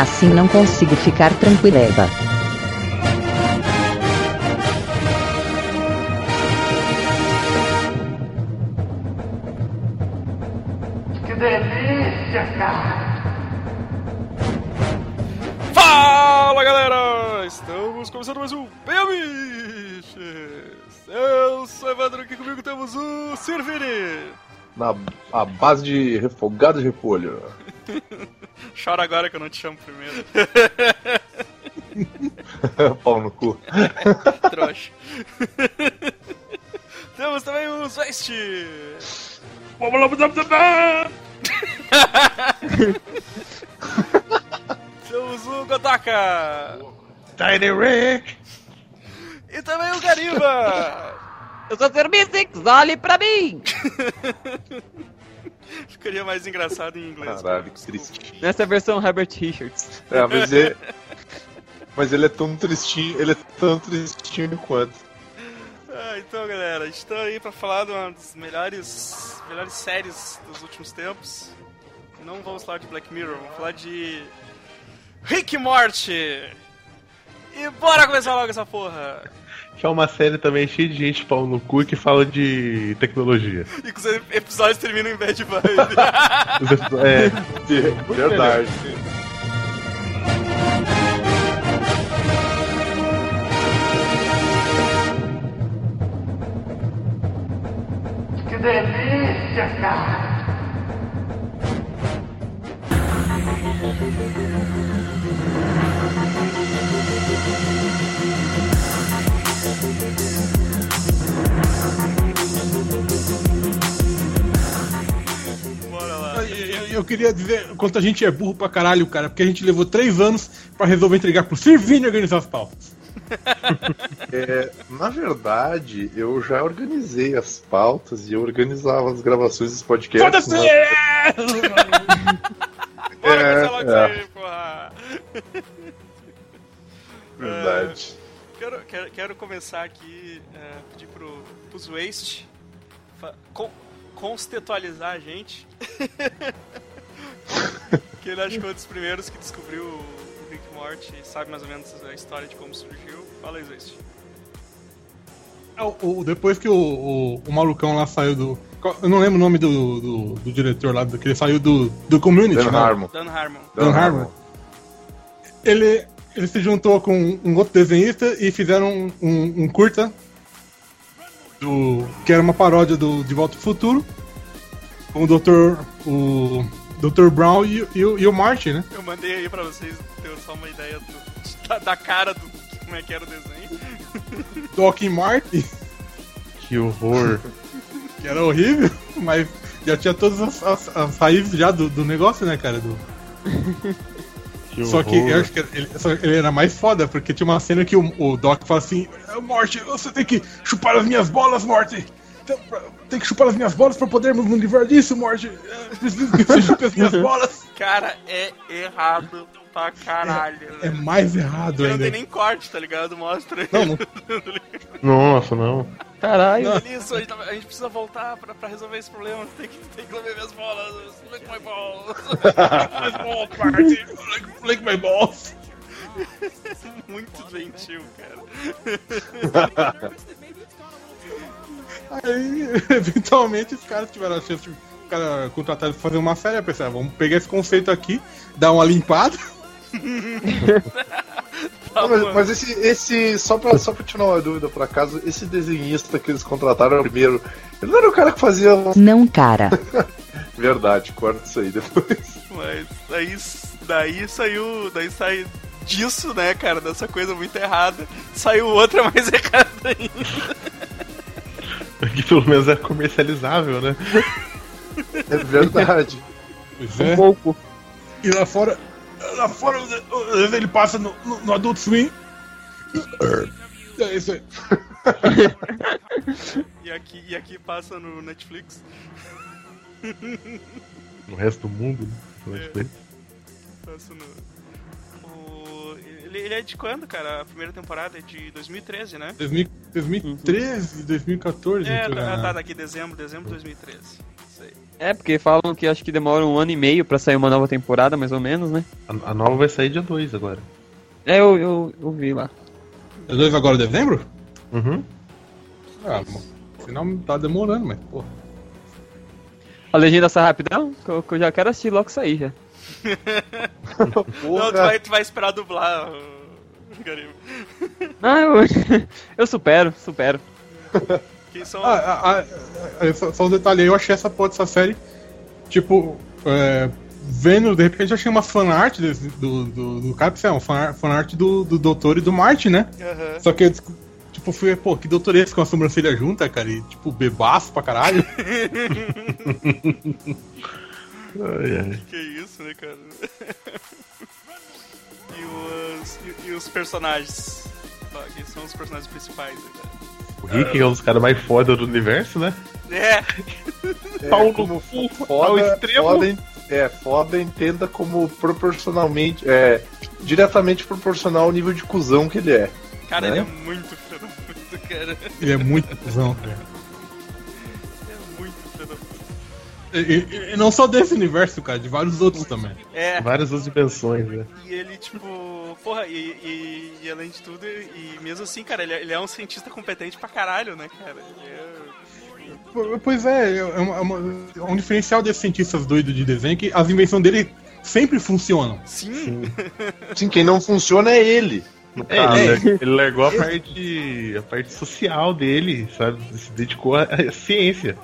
Assim não consigo ficar tranquileba. Que delícia, cara! Fala galera! Estamos começando mais um Biamiches! Eu sou Evandro, aqui comigo temos o Sirvini! Na a base de refogado de repolho. Chora agora que eu não te chamo primeiro. Pau no cu. Trouxa. temos também o Zwest! temos o Godaka! Tiny Rick! E também o Gariba! Eu sou Servicix, olhe pra mim! Ficaria mais engraçado em inglês. Caralho, que triste. Nessa versão Herbert Richards. É, mas ele. Mas ele é tão tristinho, ele é tão tristinho quanto. Ah, então, galera, a gente tá aí pra falar de uma das melhores, melhores séries dos últimos tempos. Não vamos falar de Black Mirror, vamos falar de Rick Morty. E bora começar logo essa porra. Que é uma série também cheia de gente pau no cu que fala de tecnologia. E que os episódios terminam em bad epi- é, Verdade. Que delícia, cara! Eu, queria dizer quanto a gente é burro pra caralho, cara, porque a gente levou três anos pra resolver entregar pro Sirvini organizar as pautas. É, na verdade, eu já organizei as pautas e eu organizava as gravações dos podcasts. Foda-se! mas- Bora É, começar logo é. porra. Verdade. Quero, quero, quero começar aqui, é, pedir pro, pros Waste con, a gente. Que ele acho que foi um dos primeiros que descobriu o Rick Morty e sabe mais ou menos a história de como surgiu. Fala aí, Waste. É, o- o- depois que o, o, o malucão lá saiu do. Eu não lembro o nome do, do, do diretor lá, do, que ele saiu do, do community. Dan né? Harmon. Dan Harmon. Dan Harmon. Ele, ele se juntou com um outro desenhista e fizeram um, um- um curta do, que era uma paródia do De Volta ao Futuro com o Dr. O Dr. Brown e, e o- e o Marty, né? Eu mandei aí pra vocês terem só uma ideia do- da, da cara do como é que era o desenho. Doc e Marty, que horror. que era horrível, mas já tinha todas as, as- as raízes já do, do negócio, né, cara? Do, Que Só que eu acho que ele, ele era mais foda, porque tinha uma cena que o, o Doc fala assim: Morty, você tem que chupar as minhas bolas, Morty! Então, Tem que chupar as minhas bolas pra podermos nos livrar disso, Morty! É, Preciso que você chupe as minhas bolas! Cara, é errado pra caralho. É né? mais errado Porque não ainda. tem nem corte, tá ligado? Mostra Não, não- Nossa, não. Caralho. Isso, a gente, tá- a gente precisa voltar pra, pra resolver esse problema. Tem que, tem que lamber minhas bolas. Lick my balls. As bolas, Marty! Lick- Lick my balls! Muito gentil, cara. Aí, eventualmente, os caras tiveram a chance de cara contratado pra fazer uma série. Eu pensei, ah, vamos pegar esse conceito aqui, dar uma limpada. Tá Não, mas, mas esse, esse só, pra, só pra tirar uma dúvida por acaso, esse desenhista que eles contrataram primeiro. Ele não era o cara que fazia. Não, cara. Verdade, corta isso aí depois. Mas daí, daí saiu. Daí sai disso, né, cara? Dessa coisa muito errada. Saiu outra mais errada ainda. Que pelo menos é comercializável, né? É verdade. Pois Um é. pouco. E lá fora, lá fora ele passa no, no, no Adult Swim. É isso aí. E aqui, e aqui passa no Netflix. No resto do mundo, né? Passa no. O, ele, ele é de quando, cara? A primeira temporada é de 2013, né? 2000 2013, 2014. É, por tá, aí. tá daqui dezembro, dezembro de 2013. Isso aí. É, porque falam que acho que demora um ano e meio pra sair uma nova temporada, mais ou menos, né? A, a nova vai sair dia 2 agora. É, eu, eu, eu vi lá. É dois agora de dezembro? Uhum. Ah. Afinal tá demorando, mas, porra. A legenda sai rapidão, que eu, que eu já quero assistir logo sair já. Não, tu vai, tu vai esperar dublar, Não, eu, eu supero, supero. Quem são. Ah, ah, ah, ah, só, só um detalhe aí, eu achei essa porra dessa série, tipo, é, vendo, de repente eu achei uma fanart desse- do, do, do Capcom, é uma fan- fanart do, do Doutor e do Martin, né? Aham. Só que eu, tipo, fui, pô, que doutor é esse com a sobrancelha junta, cara? E, tipo, bebaço pra caralho. Ai, ai. Que isso, né, cara? E, os, e, e os personagens? Quem são os personagens principais? Né, cara? O Rick é um dos caras mais foda do universo, né? É, Pau no como cu, ao foda, extremo. foda, é, foda entenda como proporcionalmente, é, diretamente proporcional ao nível de cuzão que ele é. cara, Né? ele é muito filho da puta, cara. Ele é muito cuzão, cara. E, e- não só desse universo, cara, de vários outros também. É, Várias outras dimensões, né? e ele, tipo, porra, e, e, e além de tudo, e mesmo assim, cara, ele é, ele é um cientista competente pra caralho, né, cara? Ele é... Po- Pois é, é, uma- é uma- é um diferencial desses cientistas doidos de desenho que as invenções dele sempre funcionam. Sim, Sim, quem não funciona é ele. No É, caso. ele, ele largou a parte, a parte social dele, sabe? Se dedicou à, à ciência.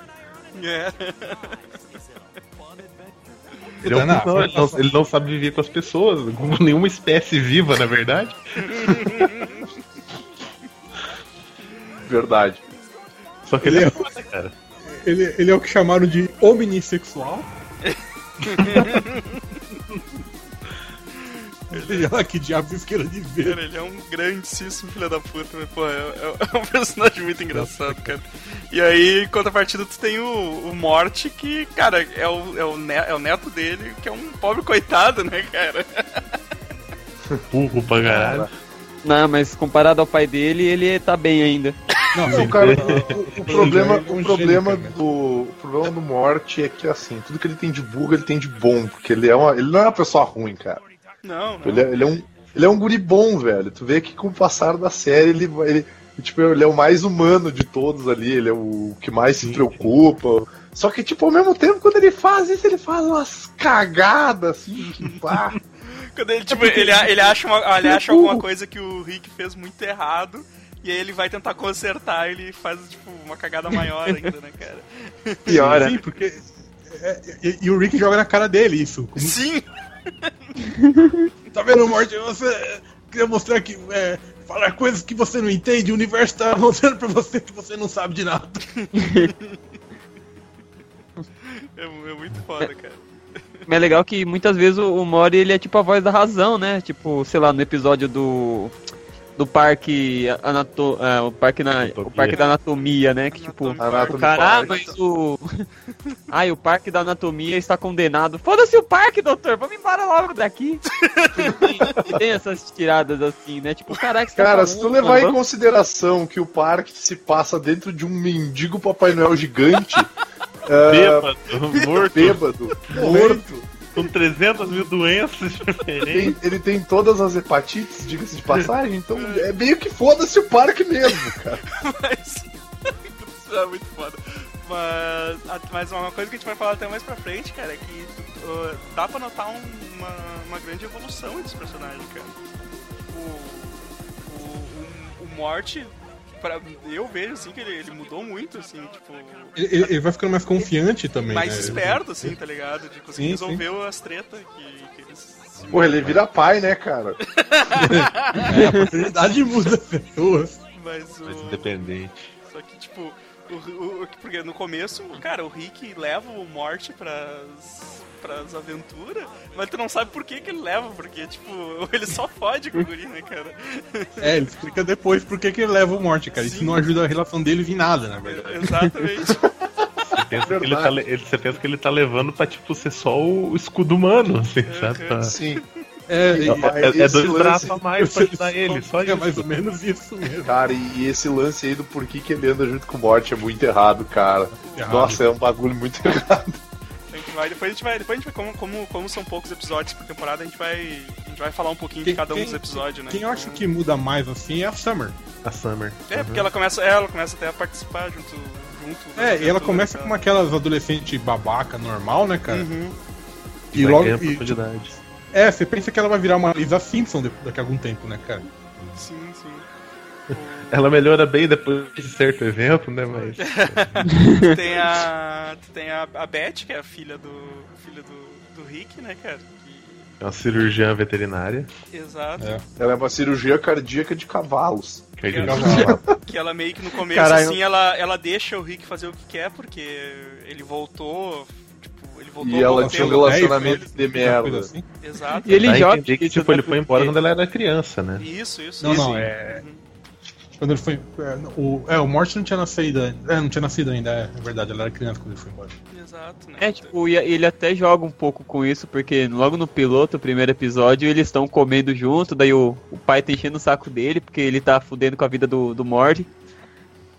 é. Ele, é um Não, ele, não, ele não sabe viver com as pessoas, com nenhuma espécie viva, na verdade. Verdade. Só que ele é foda, cara. Ele, ele é o que chamaram de omnissexual. Olha que diabo vocês queiram dizer. Cara, ele é um grandíssimo filho da puta, mas, pô, é, é- é um personagem muito engraçado, cara. E aí, em contrapartida, tu tem o, o Morte, que, cara, é o, é, o ne- é o neto dele, que é um pobre coitado, né, cara? Burro pra caralho. Não, mas comparado ao pai dele, ele tá bem ainda. Não, cara, o, o problema, é o problema do o problema do Morte é que assim, tudo que ele tem de burro, ele tem de bom, porque ele é uma, ele não é uma pessoa ruim, cara. Não, não. Ele é, ele é um ele é um guri bom, velho. Tu vê que com o passar da série ele vai- ele tipo, ele é o mais humano de todos ali, ele é o que mais se preocupa. Só que tipo, ao mesmo tempo quando ele faz isso, ele faz umas cagadas assim, que pá. Quando ele, tipo, ele, ele, acha uma- ele acha alguma coisa que o Rick fez muito errado, e aí ele vai tentar consertar, ele faz, tipo, uma cagada maior ainda, né, cara? Piora. Sim, porque. é- e, e o Rick joga na cara dele isso. Como- Sim! Tá vendo, Morte? Você queria mostrar que. É, falar coisas que você não entende, o universo tá mostrando pra você que você não sabe de nada. É, é muito foda, cara. Mas é legal que muitas vezes o, o Mori ele é tipo a voz da razão, né? Tipo, sei lá, no episódio do do parque anato, é, o parque na, o Anatomia. parque da anatomia, né? Que tipo, caralho, Park. mas o Ai, o parque da anatomia está condenado. Foda-se o parque, doutor. Vamos embora logo daqui. tem, tem essas tiradas assim, né? Tipo, caraca, você tá Cara, falando, se tu levar em consideração que o parque se passa dentro de um mendigo Papai Noel gigante, é, Bêbado, morto, bêbado, morto, com 300 mil doenças diferentes. tem- ele tem todas as hepatites, diga-se de passagem, então é meio que foda-se o parque mesmo, cara. Mas. Isso é muito foda. Mas, a- mas uma coisa que a gente vai falar até mais pra frente, cara, é que uh, dá pra notar um- uma, uma grande evolução entre os personagens, cara. O, o, o, o Morte, pra, eu vejo assim que ele, ele mudou muito, assim, tipo. Ele, ele- vai ficando mais confiante também. mais né? esperto, assim, tá ligado? De conseguir Sim, resolver as tretas que, que eles. se Porra, ele vira pai, né, cara? É, a oportunidade muda as pessoas. Mas Mais o. independente. Só que, tipo, o, o- o- porque no começo, cara, o Rick leva o Morte pras, pras aventuras, mas tu não sabe por que, que ele leva, porque, tipo, ele só fode com o guri, né, cara? É, ele explica depois por que que ele leva o morte, cara. Isso Sim. não ajuda a relação deles em nada, na verdade. Exatamente. Você pensa, que ele tá, le- ele- você pensa que ele tá levando pra, tipo, ser só o escudo humano, assim, sabe? Pra- Sim. É, e- É, é esse dois lance- braços a mais pra ajudar ele, só é isso. mais ou menos isso mesmo. Cara, e esse lance aí do porquê que ele anda junto com o Morte é muito errado, cara. Errado. Nossa, é um bagulho muito errado. Vai, depois a gente vai, depois a gente vai como, como, como são poucos episódios por temporada, a gente vai, a gente vai falar um pouquinho Quem- de cada um quem- dos episódios, né? Quem eu acho que muda mais assim é a Summer. A Summer. É, porque ela começa, é, ela começa até a participar junto. junto É, e ela começa como aquelas adolescentes babaca normal, né, cara? Uhum. E Vai logo. e, profundidade. é, você pensa que ela vai virar uma Lisa Simpson daqui a algum tempo, né, cara? Sim, sim. Ela melhora bem depois de certo evento, né? Mas. tem a. Tem a, a Beth, que é a filha do. filha do, do Rick, né, cara? É uma cirurgiã veterinária. exato. É. Ela é uma cirurgia cardíaca de cavalos. Que é Que de- ela, que ela meio que no começo, Caralho. assim, ela, ela deixa o Rick fazer o que quer, porque ele voltou. Tipo, ele voltou E ela tinha um relacionamento de Uma coisa merda. assim. Exato. E ele entender que, tipo, ele foi embora quando ela era criança, né? Isso, isso. Não, isso. não, é. Uhum. Quando ele foi. é, o, é, o Morty não tinha nascido ainda. É, não tinha nascido ainda, é, é verdade, ela era criança quando ele foi embora. Exato, né? É, tipo, e ele até joga um pouco com isso, porque logo no piloto, o primeiro episódio, eles estão comendo junto, daí o, o pai tá enchendo o saco dele, porque ele tá fudendo com a vida do, do Morty.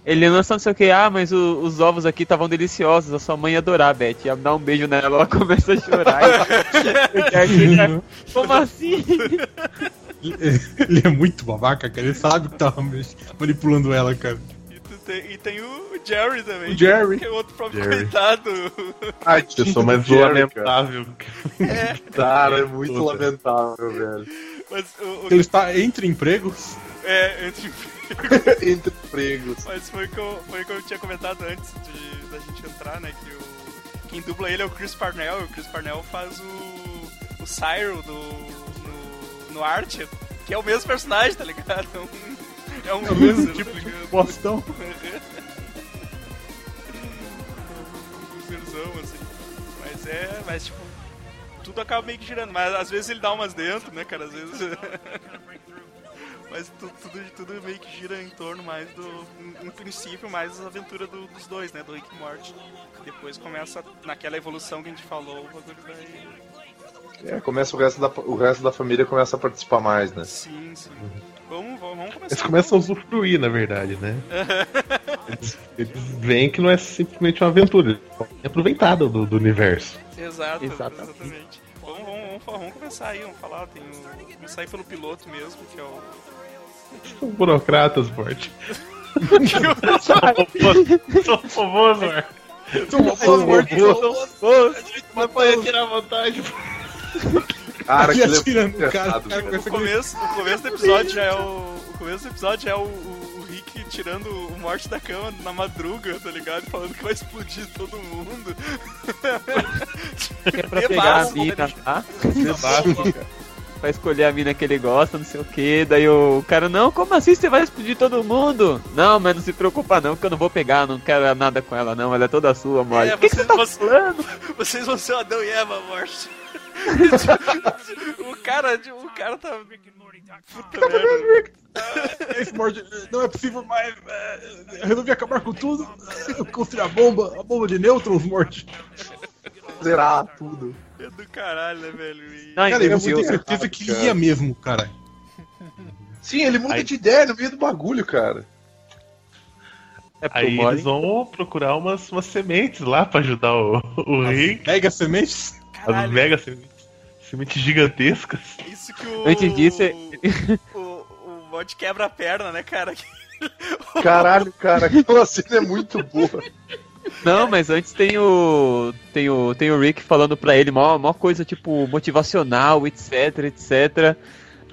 Ele lança não sei o que, ah, mas o- os ovos aqui estavam deliciosos, a sua mãe ia adorar, Beth. Ia dar um beijo nela, ela começa a chorar. e fica, Como assim? Ele, é muito babaca, cara. Ele sabe que tava manipulando ela, cara. E, tu tem, e tem o Jerry também. O Jerry. Que é outro próprio Jerry. coitado. A Pessoa mais Jerry, cara. lamentável. Cara, é muito Puta. lamentável, velho. Mas o, o- Ele está entre empregos. é, entre Entre empregos. Mas foi o que eu, foi o que eu tinha comentado antes de, da gente entrar, né? Que o, quem dubla ele é o Chris Parnell, e o Chris Parnell faz o, o Cyril do, no, Archer, que é o mesmo personagem, tá ligado? É um, é um É mesmo tipo tá de bostão. Um assim. Mas é, mas tipo, tudo acaba meio que girando, mas às vezes ele dá umas dentro, né, cara? Às vezes. Mas tu- tudo, tudo meio que gira em torno mais do. Em, em princípio, mais das aventuras do- dos dois, né? Do Rick e Morty. Depois começa naquela evolução que a gente falou, o bagulho vai. É, começa o resto, da, o resto da família começa a participar mais, né? Sim, sim. Vamos, vamos, vamos começar. Eles começam a usufruir, na verdade, né? Eles, eles veem que não é simplesmente uma aventura, eles podem aproveitar do, do universo. Exato, Exatamente. exatamente. Vamos, vamos, vamos, vamos começar aí, vamos falar. Tem o, começar aí pelo piloto mesmo, que é o. São burocratas, Morte. São famosos, Morte. Mas pode tirar vantagem. Cara, é atirando no cara, cara começo, o começo do episódio já é o. O começo do episódio é o, o, o Rick tirando o morte da cama na madruga, tá ligado? Falando que vai explodir todo mundo. É pra pegar a mina, né? tá? Pra escolher a mina que ele gosta, não sei o que. Daí o cara, não, como assim você vai explodir todo mundo? Não, mas não se preocupa não, que eu não vou pegar, não quero nada com ela não, ela é toda sua, mole. É, o que, que você- você tá você- falando? Vocês vão ser o Adão e Eva, morte. O cara, o cara tá. Puta merda. Morty, não é possível mais. é, Eu resolvi acabar com tudo. Eu construí a bomba, a bomba de nêutrons, Morty. Zerar tudo. É do caralho, né, velho? E- Não, Cara, eu tenho certeza que ia mesmo, cara. Sim, ele muda Aí- de ideia no meio do bagulho, cara. É Aí mole. eles vão procurar umas, umas sementes lá pra ajudar o, o Rick. Mega sementes. As Caralho, mega sementes. Sementes gigantescas. isso que o. Antes disso, é- O, o Mod quebra a perna, né, cara? Caralho, cara, aquela cena é muito boa. Não, mas antes tem o. Tem o, tem o Rick falando pra ele, mó, mó coisa tipo motivacional, etc, etc.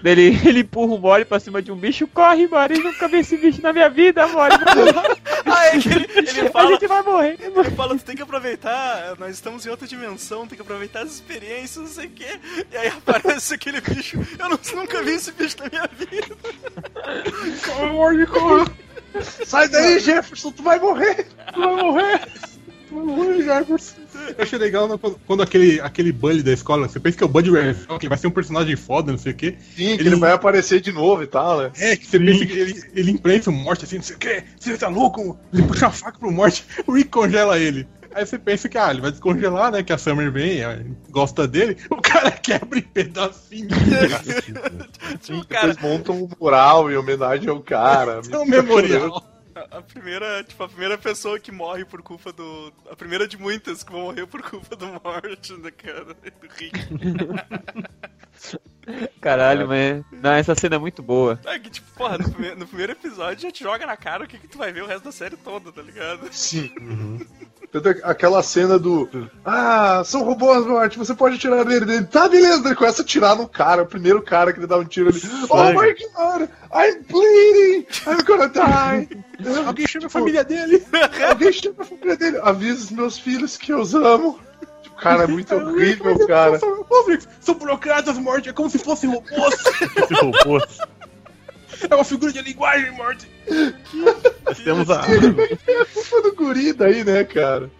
Ele, ele empurra o Mori pra cima de um bicho, corre, Mori, nunca vi esse bicho na minha vida, Mori. ah, é que ele, ele A fala. gente vai morrer. Ele fala, tu tem que aproveitar, nós estamos em outra dimensão, tem que aproveitar as experiências, não sei o quê. E aí aparece aquele bicho, eu não- nunca vi esse bicho na minha vida. Corre, Morty, corre. Sai daí, Jefferson, tu vai morrer. Tu vai morrer. Tu vai morrer, Jefferson. Eu achei legal né, quando, quando aquele, aquele Bully da escola, você pensa que é o Buddy Rafel, que vai ser um personagem foda, não sei o quê. Sim, que Ele- ele vai aparecer de novo e tal, né? É, que você pensa que ele, ele imprensa o Morte assim, não sei o quê. Você tá louco? Ele puxa a faca pro Morte, o Rick congela ele. Aí você pensa que, ah, ele vai descongelar, né? Que a Summer vem, eh, gosta dele. O cara quebra em pedacinho. Tipo, cara, Depois montam um mural em homenagem ao cara. É um memorial. A, primeira, tipo, a primeira pessoa que morre por culpa do. A primeira de muitas que vão morrer por culpa do Morte, né, cara? Do Rick. Caralho, mas. Não, essa cena é muito boa. É que, tipo, porra, no primeiro, no primeiro episódio já te joga na cara o que, que tu vai ver o resto da série toda, tá ligado? Sim. Tanto é que Aquela cena do. Ah, são robôs, Morte, você pode tirar dele. dele. Tá, beleza. Ele começa a tirar no cara, o primeiro cara que ele dá um tiro ali. Oh my god, I'm bleeding, I'm gonna die. Alguém chama a família dele. Alguém chama a família dele. Avisa os meus filhos que eu os amo. Cara, é muito horrível, cara. Ô, Flix, são burocratas, morte. É como se fossem robôs. Esse robô. É uma figura de linguagem, morte. Nós temos a. É culpa do guri daí, né, cara?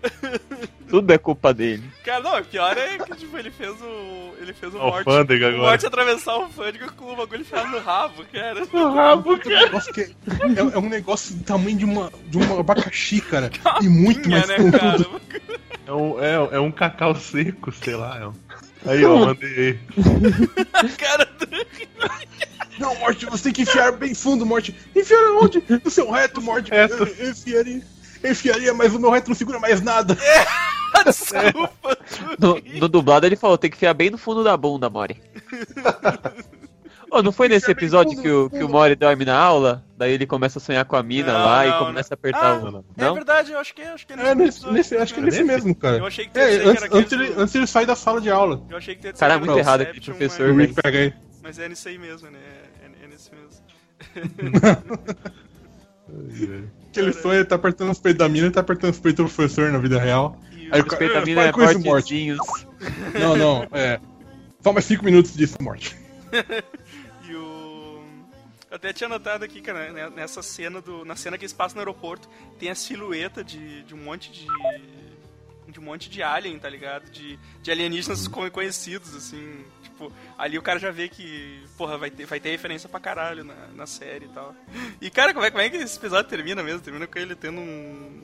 Tudo é culpa dele. Cara, não, o pior é que, tipo, ele fez o. Ele fez o A Morte. alfândega O agora. Morte atravessar o alfândega com o bagulho enfiado no rabo, cara. Um negócio que é, é um negócio do tamanho de uma, de uma abacaxi, cara. E muito mais né, cara? É um, é, é um cacau seco, sei lá. É um... Aí, ó, mandei aí. cara do... Não, Morte, você tem que enfiar bem fundo, Morte. Enfiar onde? No seu reto, Morte. Reto. Eu Enfiaria, enfiaria, mas o meu reto não segura mais nada. Desculpa. No, no dublado ele falou, tem que enfiar bem no fundo da bunda, Mori. Ô, não foi nesse episódio que o, que o. Mori dorme na aula? Daí ele começa a sonhar com a mina Não, lá e não, começa a apertar Ah, o. É Não? verdade, eu acho que, acho que é nesse, É, nesse, nesse- acho que é nesse mesmo, cara. Eu achei que É, antes, que antes, aquele ele, do- antes ele sair da sala de aula. Eu achei que ia dizer Cara, que muito errado aquele professor, mas- pega aí. Mas é nisso aí mesmo, né? É, é nesse mesmo. Que ele sonha, ele tá apertando os peitos da mina e tá apertando os peitos do professor na vida real. E Aí o- o cara- Respeita a É, mina é com esse mortezinhos. Não, não, é. Só mais 5 minutos disso, morte. Eu até tinha notado aqui, cara, né, nessa cena do. Na cena que eles passam no aeroporto, tem a silhueta de, de um monte de. De um monte de alien, tá ligado? De, de alienígenas co- conhecidos, assim. Tipo, ali o cara já vê que, porra, vai ter, vai ter referência pra caralho na, na série e tal. E, cara, como é, como é que esse episódio termina mesmo? Termina com ele tendo um.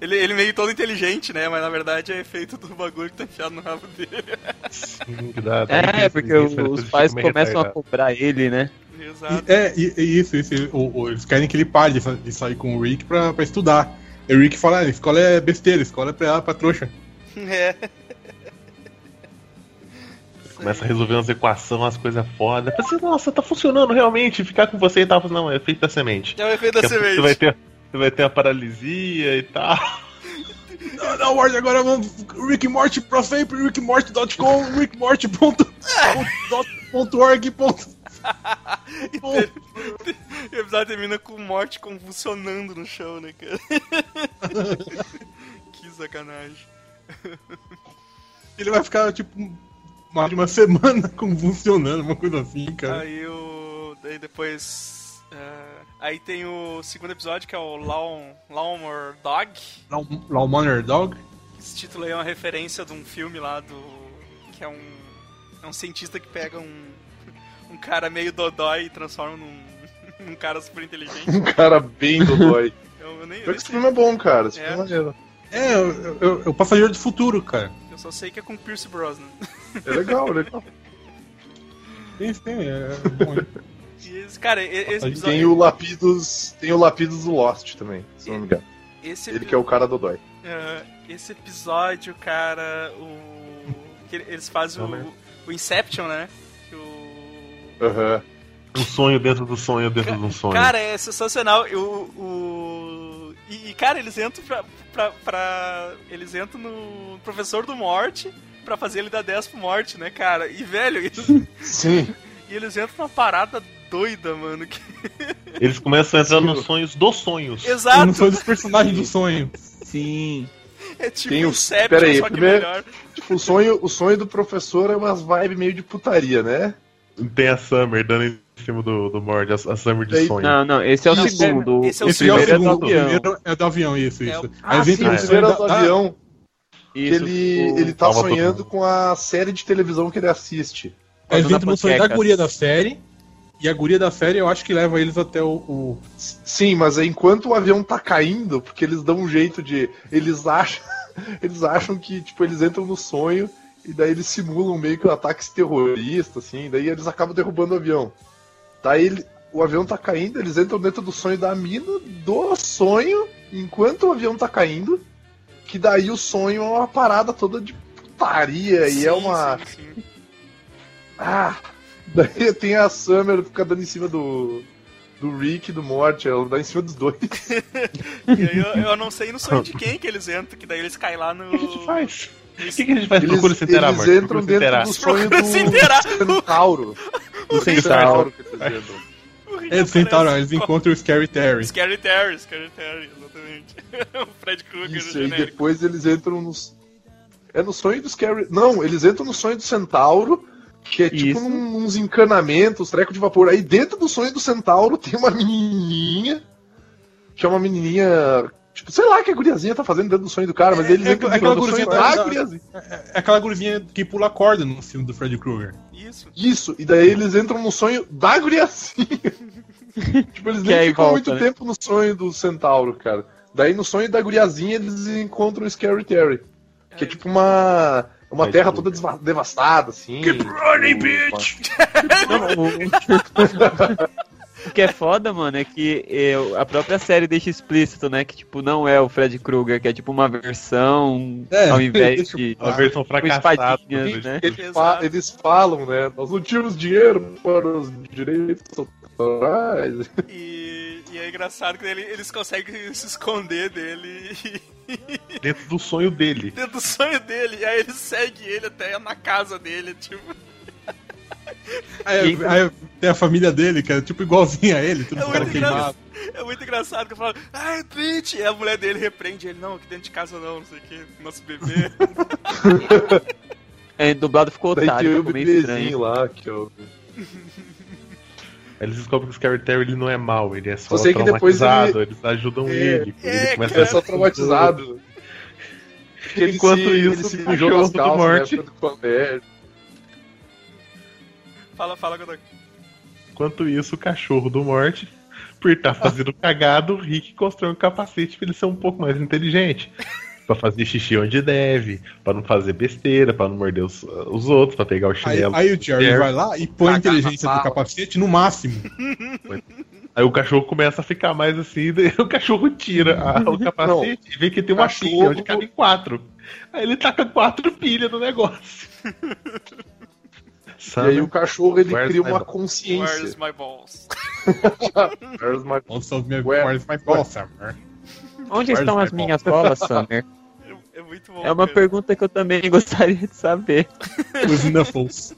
Ele, ele meio todo inteligente, né? Mas na verdade é efeito do bagulho que tá enfiado no rabo dele. Sim, que dá- É, porque os isso pais começam a retardado. cobrar ele, né? Exato. E- é, e, e isso, isso. o- o- eles querem que ele pare de, de sair com o Rick pra, pra estudar. E o Rick fala, ah, escola é besteira, escola é pra, pra trouxa. É. Começa a resolver umas equações, umas coisas foda. Depois você, nossa, tá funcionando realmente. Ficar com você e tal. Não, é feito da semente. É o efeito da semente. Você vai, ter, você vai ter a paralisia e tal. Não, não, Morty, agora vamos. Rick Morty pra sempre, rickmorty.com, rickmorty.org. E o episódio termina com Morte convulsionando no chão, né, cara? que sacanagem. Ele vai ficar, tipo, mais de uma semana convulsionando, uma coisa assim, cara. Aí o. Daí depois. é, aí tem o segundo episódio que é o Lawn, Lawnmower Dog. Lawmoner Dog. Esse título aí é uma referência de um filme lá do. que é um. É um cientista que pega um. Um cara meio dodói e transforma num. num cara super inteligente. Um cara bem dodói. Eu, eu nem, eu, esse filme é bom, cara. Esse É. filme é maneiro. É, eu- eu- é o passageiro do futuro, cara. eu só sei que é com Pierce Brosnan. É legal, é legal. Tem, tem, é. bom. E esse, cara, esse Tem episódio. Tem o Lapidos. Tem o Lapidos do Lost também, se não me engano. Esse Ele que é o cara dodói. Ah, esse episódio, cara, o. que eles fazem né? o, o Inception, né? Aham. Um sonho dentro do sonho dentro de um sonho. Cara, é sensacional. O. o... E, e, cara, eles entram pra, pra, pra- Eles entram no professor do Morte pra fazer ele dar 10 pro Morte, né, cara? E, velho, eles, Sim. e eles entram numa parada doida, mano. que- Eles começam a entrar nos sonhos dos sonhos. Eu não Exato! sou dos personagens do sonho. Sim. É tipo Tem o- Pera aí, só que primeiro- melhor. Tipo, o sonho, o sonho do professor é umas vibes meio de putaria, né? Tem a Summer dando em cima do, do Mord, a, a Summer de sonho. Não, não, esse é o Não, segundo. esse é o Esse é o primeiro segundo, é o do avião. primeiro é do avião, isso, É isso. o- Ah, Aí sim, entra o primeiro é do avião. que Isso, ele, o- ele tá todo sonhando mundo. com a série de televisão que ele assiste. Aí Quando entra na no sonho da guria da série. E a guria da série eu acho que leva eles até o. o- Sim, mas é enquanto o avião tá caindo, porque eles dão um jeito de. Eles acham. Eles acham que, tipo, eles entram no sonho e daí eles simulam meio que um ataques terroristas, assim, daí eles acabam derrubando o avião. Daí ele- o avião tá caindo, eles entram dentro do sonho da mina, do sonho, enquanto o avião tá caindo, que daí o sonho é uma parada toda de putaria e é Sim, uma. sim, sim. Ah! Daí tem a Summer fica dando em cima do. Do Rick e do Morty, ela dá em cima dos dois. E aí eu, eu não sei no sonho de quem que eles entram, que daí eles caem lá no. O que a gente faz? O Eles, que, que a gente faz? Eles, Procura se eles Marcos. entram dentro do sonho Procura do. Centauro. Do Centauro que eles entram. o Rick Eles encontram o Scary Terry. Scary Terry, Scary Terry, exatamente. o Fred Krueger Isso, e depois eles entram nos. É no sonho do Scary. Não, eles entram no sonho do Centauro, que é tipo uns encanamentos, treco de vapor. Aí dentro do sonho do Centauro tem uma menininha, que é uma menininha. Tipo, sei lá o que a guriazinha tá fazendo dentro do sonho do cara, mas É- eles é- entram é aquela dentro do sonho guriazinha da da- guriazinha. É aquela gurizinha que pula corda no filme do Freddy Krueger. Isso. Isso, e daí eles entram no sonho da guriazinha. tipo, eles Que nem ficam volta, muito né? tempo no sonho do Centauro, cara. Daí no sonho da guriazinha eles encontram o Scary Terry. Que é tipo uma. Uma Vai, terra tipo- toda desva- devastada, assim. Keep running, bitch! O... que é foda, mano, é que é, a própria série deixa explícito, né? Que, tipo, não é o Fred Krueger, que é tipo uma versão É, ao invés de. Uma versão fracassada. espadinhas, né? Eles, fa- eles falam, né? Nós não tínhamos dinheiro para os direitos autorais. E, e é engraçado que ele- eles conseguem se esconder dele Dentro do sonho dele. dentro do sonho dele. E aí eles seguem ele até na casa dele, tipo. Aí, aí tem a família dele, que é tipo igualzinha a ele, tudo É cara queimado. é muito engraçado que eu falo, ai, bitch! E a mulher dele repreende ele, não, aqui dentro de casa não, não sei o que, nosso bebê. É, dublado ficou Daí otário, ficou meio estranho. lá, que é. Aí Eles descobrem que o Scary Terry ele não é mau, ele é só traumatizado, eles ajudam É, ele. é, ele começa cara. É só traumatizado. Ele Enquanto se- isso, ele se o nas do né, do Colbert. fala, fala, Godoy. Enquanto isso, o cachorro do Morte, por estar fazendo cagado, o Rick constrói um capacete pra ele ser um pouco mais inteligente. Pra fazer xixi onde deve, pra não fazer besteira, pra não morder os, os outros, pra pegar o Aí, chinelo. aí o Jerry Jerry. vai lá e põe a inteligência do capacete no máximo. Aí o cachorro começa a ficar mais assim, daí o cachorro tira a- o capacete e vê que tem uma cachorro- pilha onde cabe quatro. Aí ele taca quatro pilhas no negócio. E aí o cachorro ele Where's cria uma ball? consciência. Where's my balls? Where's my- Ué, where's my ball, Summer? Onde estão as minhas bolas, Summer? É, é muito bom. É uma cara. pergunta que eu também gostaria de saber. Os Snuffles.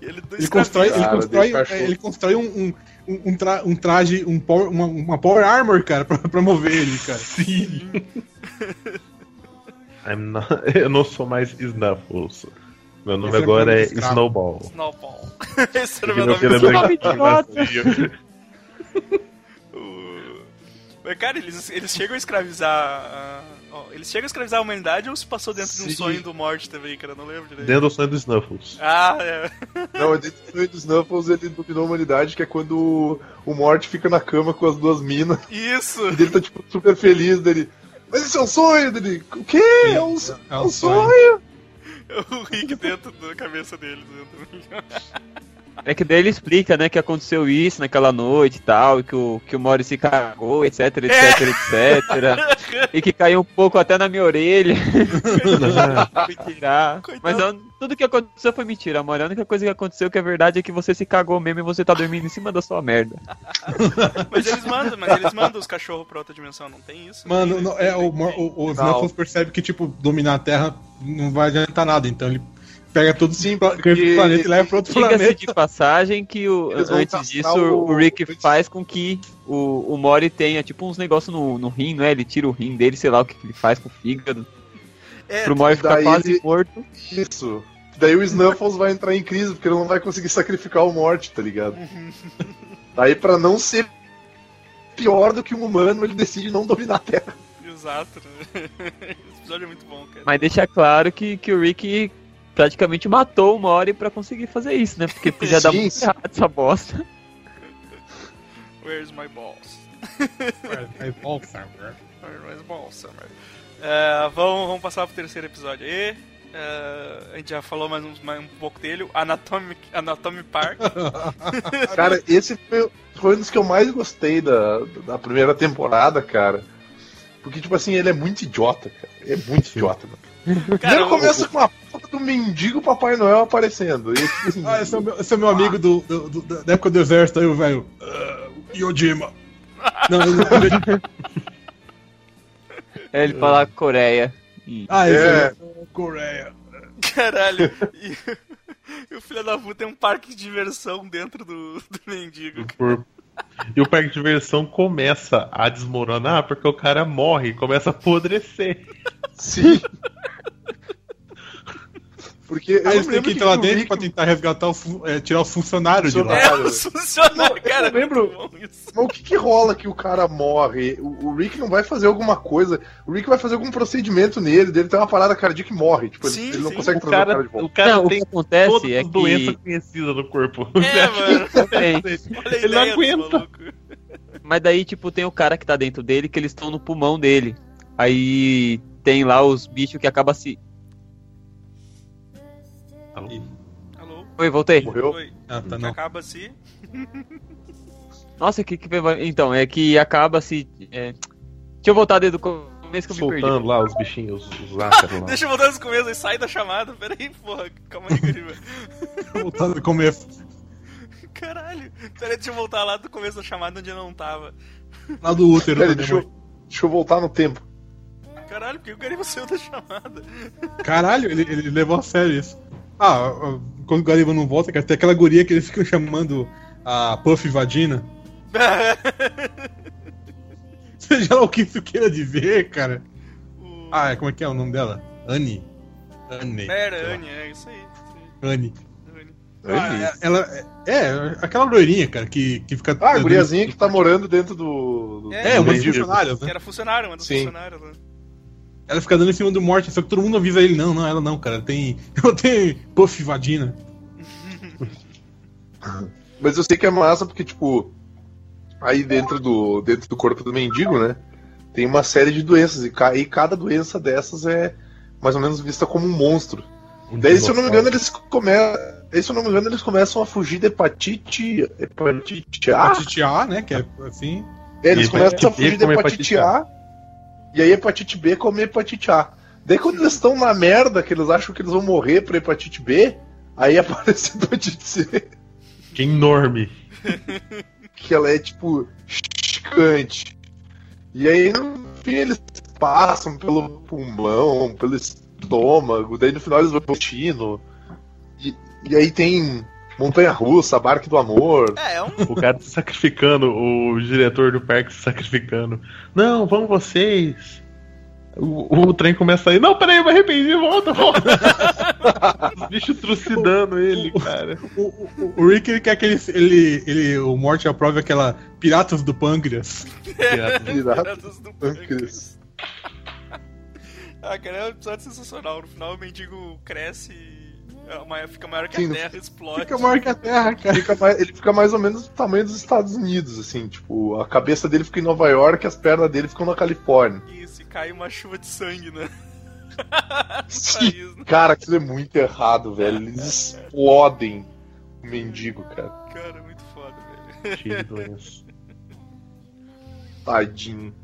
Ele, Ele constrói, ele Cara, constrói, desse cachorro. ele constrói um, um, um, um tra- um traje, um power, uma, uma Power Armor, cara, pra, pra mover ele, cara. Sim. I'm not- eu não sou mais Snuffles. Meu nome Esse é agora é escravo. Snowball. Snowball. Esse era o meu nome. é mas- cara, eles, eles chegam a escravizar. ó, eles chegam a escravizar a humanidade ou se passou dentro de um Sim. sonho do morte também, cara? Eu não lembro direito. Dentro do sonho do Snuffles. Ah, é. Não, é dentro do sonho dos Snuffles ele dominou a humanidade, que é quando o, o Morty fica na cama com as duas minas. Isso! E ele tá tipo super feliz dele. Mas isso é um sonho dele. O quê? É um, É é um um sonho. sonho. O Rick dentro da cabeça dele. É que daí ele explica, né, que aconteceu isso naquela noite e tal, e que o, que o Morris se cagou, etc, etc, etc. E que caiu um pouco até na minha orelha. Mas eu- tudo que aconteceu foi mentira, amor. A única coisa que aconteceu que é verdade é que você se cagou mesmo e você tá dormindo em cima da sua merda. Mas eles mandam, mas eles mandam os cachorros pra outra dimensão, não tem isso? Mano, não- é, o, o, o Não. Snuffles percebe que, tipo, dominar a Terra não vai adiantar nada, então ele pega todo Sim, o pla- porque- planeta e leva pra outro Diga-se planeta. de passagem que o, antes disso o, o- Rick faz com que o, o Mori tenha tipo uns negócios no, no rim, né? Ele tira o rim dele, sei lá o que, que ele faz com o fígado. É, pro Mori ficar quase ele- morto. Isso. Daí o Snuffles vai entrar em crise, porque ele não vai conseguir sacrificar o Morty, tá ligado? Daí pra não ser pior do que um humano, ele decide não dominar a Terra. Exato. episódio é muito bom, cara. Mas deixa claro que, que o Rick praticamente matou o Mori pra conseguir fazer isso, né? Porque podia dar muito errado essa bosta. Where's my balls? É bom, Summer. Where's my balls, Summer? É, vamos, vamos passar pro terceiro episódio aí. eh, a gente já falou mais um, mais um pouco dele, Anatomic, Anatomy Park. Cara, esse foi, foi um dos que eu mais gostei da, da primeira temporada, cara. Porque, tipo assim, ele é muito idiota, cara. É muito idiota, mano. Cara, Primeiro o- começa com a foto do mendigo Papai Noel aparecendo. E, tipo assim, Ah, esse é o meu, esse é o meu amigo do, do- do- da época do exército aí, o velho. Ah, Yojima. Não, ele, ele- É ele fala Coreia. E- ah, esse É. é. Coreia. Caralho. E, e o filho da puta tem um parque de diversão dentro do, do mendigo. corpo. E o parque de diversão começa a desmoronar porque o cara morre, começa a apodrecer. sim. Porque Aí eles não têm que que entrar lá o dentro Rick- pra tentar resgatar o, fu- é, tirar os funcionários de lá. É, os funcionários, cara. eu lembro-. Mas o que, que rola que o cara morre? O, o Rick não vai fazer alguma coisa. O Rick vai fazer algum procedimento nele, dele tem uma parada cardíaca e morre. Tipo, ele- Sim, ele não sim. consegue O trazer o cara cara, de volta. o cara Não, o tem que acontece é que. conhecidas no corpo. É, mano. Ele não ideia desse aguenta. Mas daí, tipo, tem o cara que tá dentro dele que eles estão no pulmão dele. Aí tem lá os bichos que acabam se. Alô? Oi, voltei. Morreu? Oi. Ah, tá Que não. acaba assim. Nossa, que que. Então, é que acaba se. é, Deixa eu voltar desde o começo que eu me perdi. Soltando lá os bichinhos, os ácaros lá. Deixa eu voltar nesse começo aí, sai da chamada. Pera aí, porra. Calma aí, Gariba. Voltando do começo. Caralho. Pera aí, deixa eu voltar lá do começo da chamada onde eu não tava. Lá do útero. Pera deixa, eu, deixa eu voltar no tempo. Caralho, porque o Gariba saiu da chamada. Caralho, ele, ele levou a sério isso. Ah, ah, quando o Gariba não volta, cara, tem aquela guria que eles ficam chamando a Puff Vagina. Seja lá o que isso queira dizer, cara. O- Ah, como é que é o nome dela? Annie. Annie. Era, Anne, é isso aí. Anne. Ah, ela é, é, aquela loirinha, cara, que, que fica. Ah, a guriazinha que tá morando dentro do. do É, É, uma dos mendigo. funcionários, Que né? era funcionário, uma dos Sim. funcionários. Né? Ela fica dando em cima do morte, só que todo mundo avisa ele, não, não, ela não, cara. Tem. Eu tenho puff vagina. Mas eu sei que é massa porque, tipo, aí dentro do, dentro do corpo do mendigo, né? Tem uma série de doenças. E, ca- e cada doença dessas é mais ou menos vista como um monstro. Daí, se eu não me engano, eles começam. Se eu não me engano, eles começam a fugir da hepatite. Hepatite A. Hepatite A, né? Que é assim. É, eles começam a fugir da hepatite hepatite A. E aí hepatite B come hepatite A. Daí quando eles estão na merda, que eles acham que eles vão morrer pra hepatite B, aí aparece hepatite C. Que enorme. que ela é tipo gigante. E aí, no fim, eles passam pelo pulmão, pelo estômago, daí no final eles vão pro intestino. E, e aí tem Montanha Russa, Barque do Amor. É, é um. O cara se sacrificando, o diretor do parque se sacrificando. Não, vamos vocês. O, o trem começa a ir. Não, peraí, eu me arrependi, volta, volta. Os bichos trucidando ele, cara. O, o, o Rick ele quer que ele, ele, ele. O Morte aprove aquela Piratas do Pâncreas. Piratas do Pâncreas. Pâncreas. Ah, cara, é um episódio sensacional. No final o mendigo cresce e é uma- fica maior que Sim, a Terra, explode. Fica maior que a Terra, cara. Fica mais- ele fica mais ou menos do tamanho dos Estados Unidos, assim, tipo, a cabeça dele fica em Nova York, as pernas dele ficam na Califórnia. Isso, e cai uma chuva de sangue, né? Sim. País, né? Cara, aquilo é muito errado, velho. Eles explodem o mendigo, cara. Cara, muito foda, velho. Cheio de doença. Tadinho.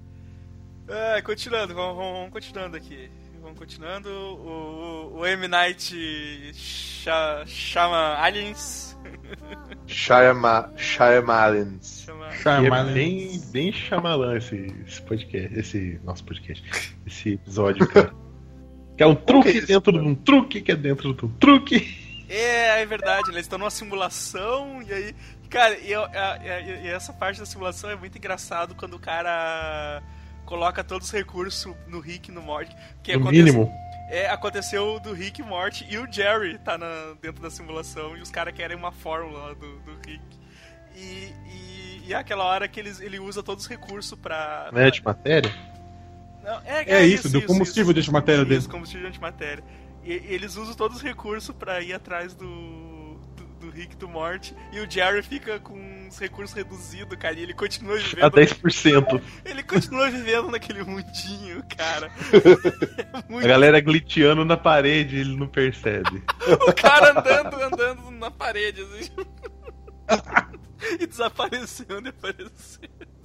É, continuando, vamos, vamos continuando aqui. Continuando. O, o, o M. Night cha- chama Aliens. Shyama, Shyamalans. Chama... E é bem, bem chamalã esse, esse podcast, esse nosso podcast, esse episódio, cara. Que é um truque é isso, dentro de um truque que é dentro de um truque. É, é verdade, eles estão numa simulação e aí. Cara, e, eu- a- e- e essa parte da simulação é muito engraçado quando o cara coloca todos os recursos no Rick e no Morty. Que No acontece- mínimo. É, aconteceu do Rick e Morty e o Jerry tá na- dentro da simulação e os caras querem uma fórmula do, do Rick. E, e, e é aquela hora que eles, ele usa todos os recursos pra. Não é de matéria? Não, é, É isso, do combustível de antimatéria dele. Isso, combustível de antimatéria. E, e eles usam todos os recursos pra ir atrás do, do, Rick e do Morty. E o Jerry fica com os recursos reduzidos, cara. E ele continua A vivendo. 10%. Ele continua vivendo naquele mundinho, cara. É A muito... galera glitchando na parede, ele não percebe. O cara andando, andando na parede, assim. e desaparecendo e aparecendo.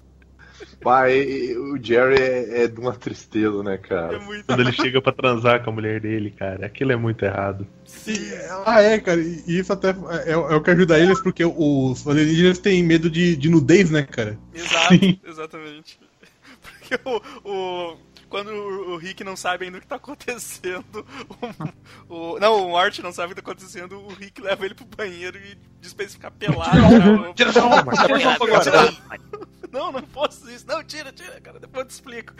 Pai, o Jerry é, é de uma tristeza, né, É cara? muito. Quando ele chega pra transar com a mulher dele, cara, aquilo é muito errado. E- ah, é, cara, e isso até é, é o que ajuda eles, porque os alienígenas têm medo de, de nudez, né, cara? Exato, Sim. exatamente. Porque o, o- quando o o Rick não sabe ainda o que tá acontecendo, o, o- não, o Art não sabe o que tá acontecendo, o Rick leva ele pro banheiro e diz pra ele ficar pelado. Tira essa roupa, tira essa roupa agora. Não, não posso isso. Não, tira, tira, cara, depois eu te explico.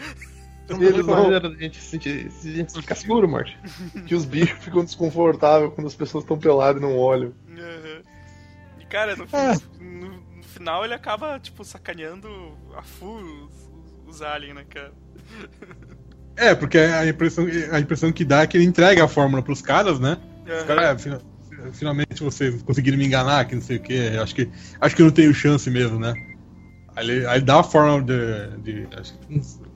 Eles maneira gente se sentir, se a gente ficar seguro, Morte. que os bichos ficam desconfortáveis quando as pessoas estão peladas e não olham. Uhum. E cara, no, É. no- no final ele acaba, tipo, sacaneando a full os, os aliens, né, cara? É, porque a impressão, a impressão que dá é que ele entrega a fórmula pros caras, né? Os Uhum. caras, é, fina- finalmente vocês conseguiram me enganar, que não sei o que. Acho que acho que eu não tenho chance mesmo, né? Aí ele, aí ele dá a fórmula de, de,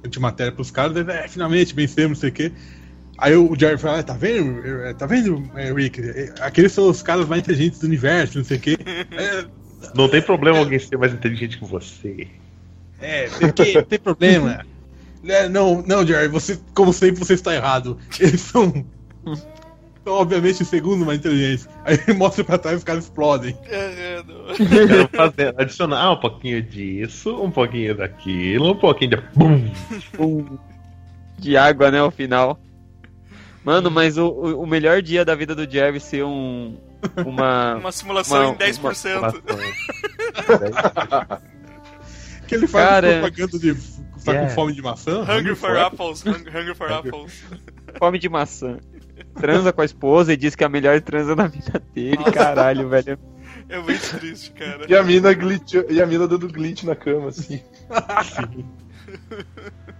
antimatéria pros caras, daí, é, finalmente vencemos, não sei o que. Aí o Jerry fala, ah, tá vendo, é, tá vendo, é, Rick? É, Aqueles são os caras mais inteligentes do universo, não sei o que. É, Não tem problema alguém ser mais inteligente que você. É, tem, que, tem problema. É, não, não, Jerry, você, como sempre, você está errado. Eles são. São, obviamente, o segundo mais inteligentes. Aí ele mostra pra trás e os caras explodem. Não. Quero fazer, adicionar um pouquinho disso, um pouquinho daquilo, um pouquinho de. Bum! de água, né, ao final. Mano, mas o, o, melhor dia da vida do Jerry ser um. Uma. Uma simulação Uma- em 10%. Que ele faz Cara, propaganda de. Tá Yeah. com fome de maçã? Hungry for for apples, hung- hungry for apples. fome de maçã. Transa com a esposa e diz que é a melhor transa da vida dele. Caralho, velho. É muito triste, cara. E a mina glitch, e a mina dando glitch na cama, assim.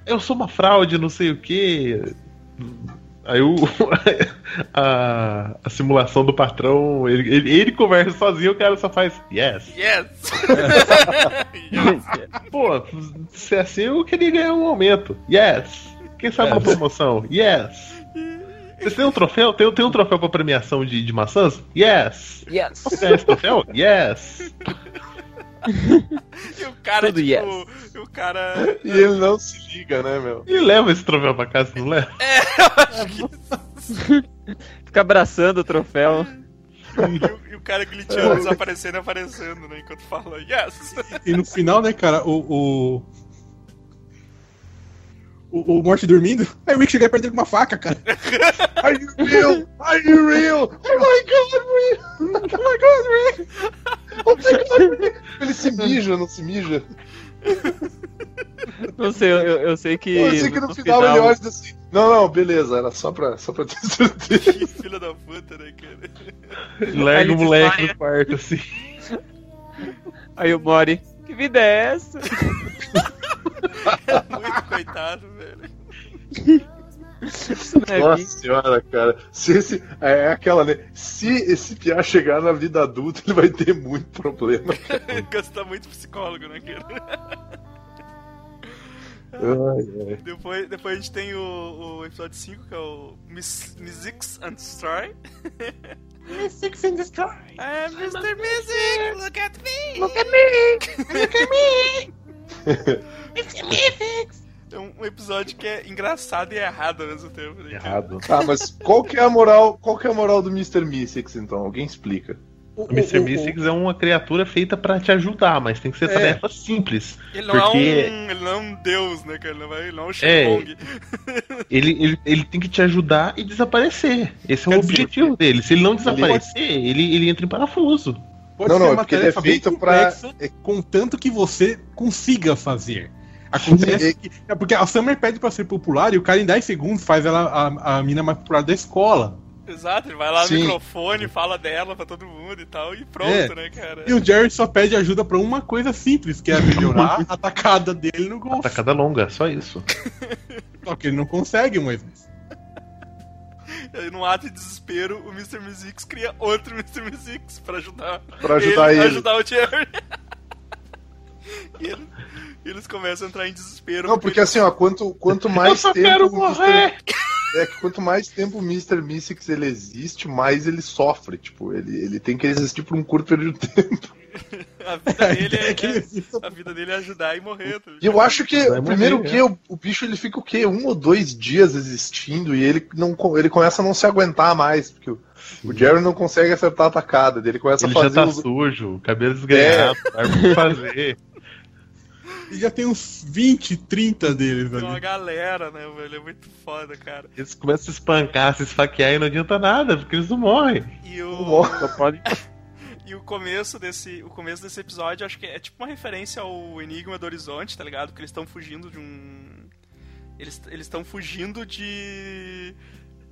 Eu sou uma fraude, não sei o que. Aí o, a, a simulação do patrão, ele, ele, ele conversa sozinho, o cara só faz yes. Yes! yes. Pô, se é assim, eu queria ganhar um aumento. Yes. Quem sabe uma promoção? Yes. Vocês têm um troféu? Tem, tem um troféu pra premiação de, de maçãs? Yes. Yes. Você tem esse troféu? Yes. E o cara, Tudo tipo, o cara. E ele não se liga, né, meu? E leva esse troféu pra casa, não leva? Fica abraçando o troféu. E o, e o cara glitchando, desaparecendo e aparecendo, né? Enquanto fala yes! E no final, né, cara, o. O, o, o Morte dormindo, aí o Rick chega perto dele com uma faca, cara. Are you real? Are you real? Oh my god, Rick! Oh my god, Rick! Ele se mija, não se mija? Não sei, eu, eu- sei que. Eu sei que no, final, ele olha assim: Não, não, beleza, era só pra, só pra ter certeza. Que filho da puta, né, cara? Larga o moleque desmaia. no quarto, assim. Aí o Mori. Que vida é essa? Muito coitado, velho. É Nossa senhora, cara. Se esse, é aquela, né? Se esse piá chegar na vida adulta, ele vai ter muito problema. Gastar muito psicólogo, né, cara? Ai, ai. Depois, depois a gente tem o, o episódio 5, que é o Miss, Musics and Destroy. In the sky. Ah, Mr. Music, look at me! Look at me! Look at me! É um, episódio que é engraçado e errado ao mesmo tempo. Né? Errado. Tá, mas qual que é a moral? Qual que é a moral do Mr. Mystics, então? Alguém explica. O Mr. Mystics é uma criatura feita pra te ajudar, mas tem que ser É. tarefa simples. Ele não, Porque- é um, ele não é um deus, né, cara? Ele não, ele é um É. Shenlong. Ele, ele, ele tem que te ajudar e desaparecer. Esse é Quer o dizer, objetivo dele. Se ele não desaparecer, ele, ele entra em parafuso. Pode Não, ser não, é uma porque ele é tarefa bem feito pra- complexa, contanto que você consiga fazer. Acontece que. É porque a Summer pede pra ser popular e o cara em 10 segundos faz ela a, a mina mais popular da escola. Exato, ele vai lá no Sim. microfone, fala dela pra todo mundo e tal, e pronto, É. né, cara? E o Jerry só pede ajuda pra uma coisa simples, que é melhorar a atacada dele no golfe. Atacada longa, só isso. Só que ele não consegue, mas. Aí, num ato de desespero, o Mr. Mystics cria outro Mr. Mystics pra ajudar, Pra ajudar ele. ajudar o Jerry. e ele- eles começam a entrar em desespero. Não, porque assim, ó, quanto, quanto mais Eu só tempo. quero o Mr. morrer! É que quanto mais tempo o Mr. Mystics ele existe, mais ele sofre. Tipo, ele, ele tem que existir por um curto período de tempo. a vida dele é, É ele a vida dele é ajudar e morrer. tá? E eu acho que o primeiro morrer, que o, o bicho ele fica o quê? Um ou dois dias existindo e ele não ele começa a não se aguentar mais, porque o, o Jerry não consegue acertar a atacada dele, começa Ele a já fazer tá os... sujo, cabelo desganhado, É. sabe o que fazer. E já tem uns 20, 30 deles Tem uma ali. galera, né, velho? É muito foda, cara. Eles começam a se espancar, se esfaquear e não adianta nada, porque eles não morrem. E o, Morre. Só pode. e o começo desse o começo desse episódio, acho que é tipo uma referência ao Enigma do Horizonte, tá ligado? Porque eles estão fugindo de um eles eles estão fugindo de,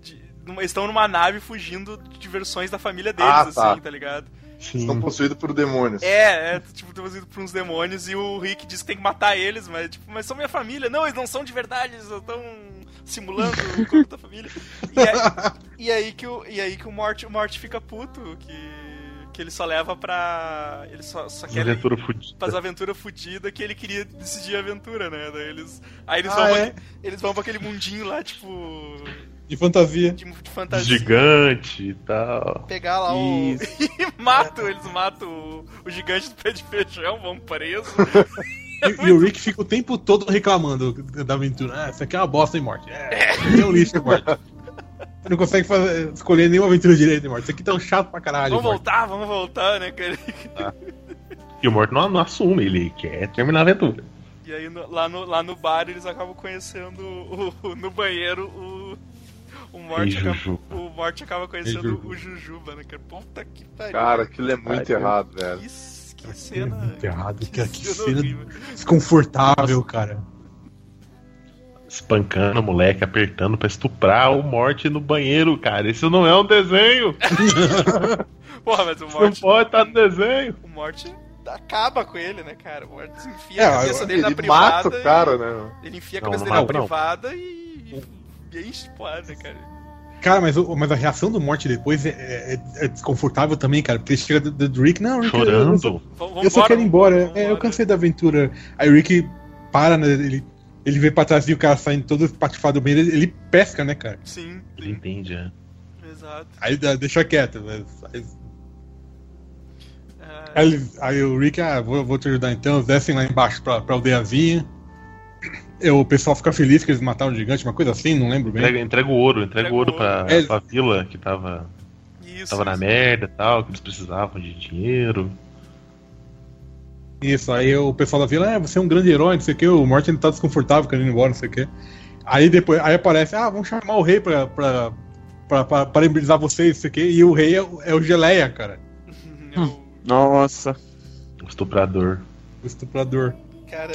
de numa- eles estão numa nave fugindo de versões da família deles, Ah, tá. assim, tá ligado? Estão possuídos por demônios. É, é, tipo, estão indo por uns demônios e o Rick diz que tem que matar eles, mas tipo, mas são minha família. Não, eles não são de verdade, eles estão simulando o corpo da família. E aí, e aí que o e aí que o Mort, o Mort fica puto, que que ele só leva pra ele só só quer Aventura fudida. fazer aventura fudida que ele queria decidir a aventura, né? Daí eles aí eles Ah, vão pra, é? aque- eles vão pra aquele mundinho lá, tipo, De fantasia. de, de fantasia. Gigante e tal. Pegar lá o. E matam, eles matam o, o gigante do pé de feijão, vão preso. E, e o Rick fica o tempo todo reclamando da aventura. Ah, isso aqui é uma bosta, hein, Morte? É, isso aqui é um lixo, Morte. Você não consegue fazer- escolher nenhuma aventura direito, hein, Morte. Isso aqui tá um chato pra caralho, vamos Morte. voltar, vamos voltar, né, cara? E o Morto não, não assume, ele quer terminar a aventura. E aí no- lá, no, lá no bar eles acabam conhecendo o, o- no banheiro o. O Morte, acaba, o Morte acaba conhecendo Juju. o Jujuba, né, cara? Puta que pariu. Cara, aquilo é muito Ai, errado, velho. que, s- que É cena. muito errado. Que, que cena cena horrível. desconfortável, cara. Espancando o moleque, apertando pra estuprar o Morte no banheiro, cara. Isso não é um desenho! Porra, mas o Isso não Morte. pode estar no desenho! O Morte acaba com ele, né, cara? O Morte enfia É, a cabeça dele na Ele privada. mata o cara, né? e- Ele enfia a cabeça não dele na não. privada e. e enche de porrada, cara. Cara, mas, mas a reação do Morte depois é, é- é desconfortável também, cara. Porque ele chega do, do Rick, não, Rick, eu- eu só- Chorando. Eu só quero ir embora. É, eu cansei da aventura. Aí o Rick para, né? Ele, ele vê pra trás e o cara saindo todo espatifado bem. Ele, ele pesca, né, cara? Sim, Ele sim, entende, é. exato. Aí deixa quieto. Mas, aí, É, aí ele- aí o Rick, ah, vou, vou te ajudar então. Eles descem lá embaixo pra, pra aldeiazinha. E o pessoal fica feliz que eles mataram o gigante, uma coisa assim, não lembro bem. Entrega, entrega o ouro, entrega Entrega o ouro o pra, É. pra vila que tava, isso, tava na isso. merda e tal, que eles precisavam de dinheiro. Isso, aí o pessoal da vila, ah, você é um grande herói, não sei o que, o Morty tá desconfortável querendo ir embora, não sei o que. Aí depois, aí aparece, ah, vamos chamar o rei pra, pra, pra, pra parabenizar vocês, não sei o que, e o rei é, o- é o Geleia, cara, Eu- Nossa. O estuprador. o estuprador. cara,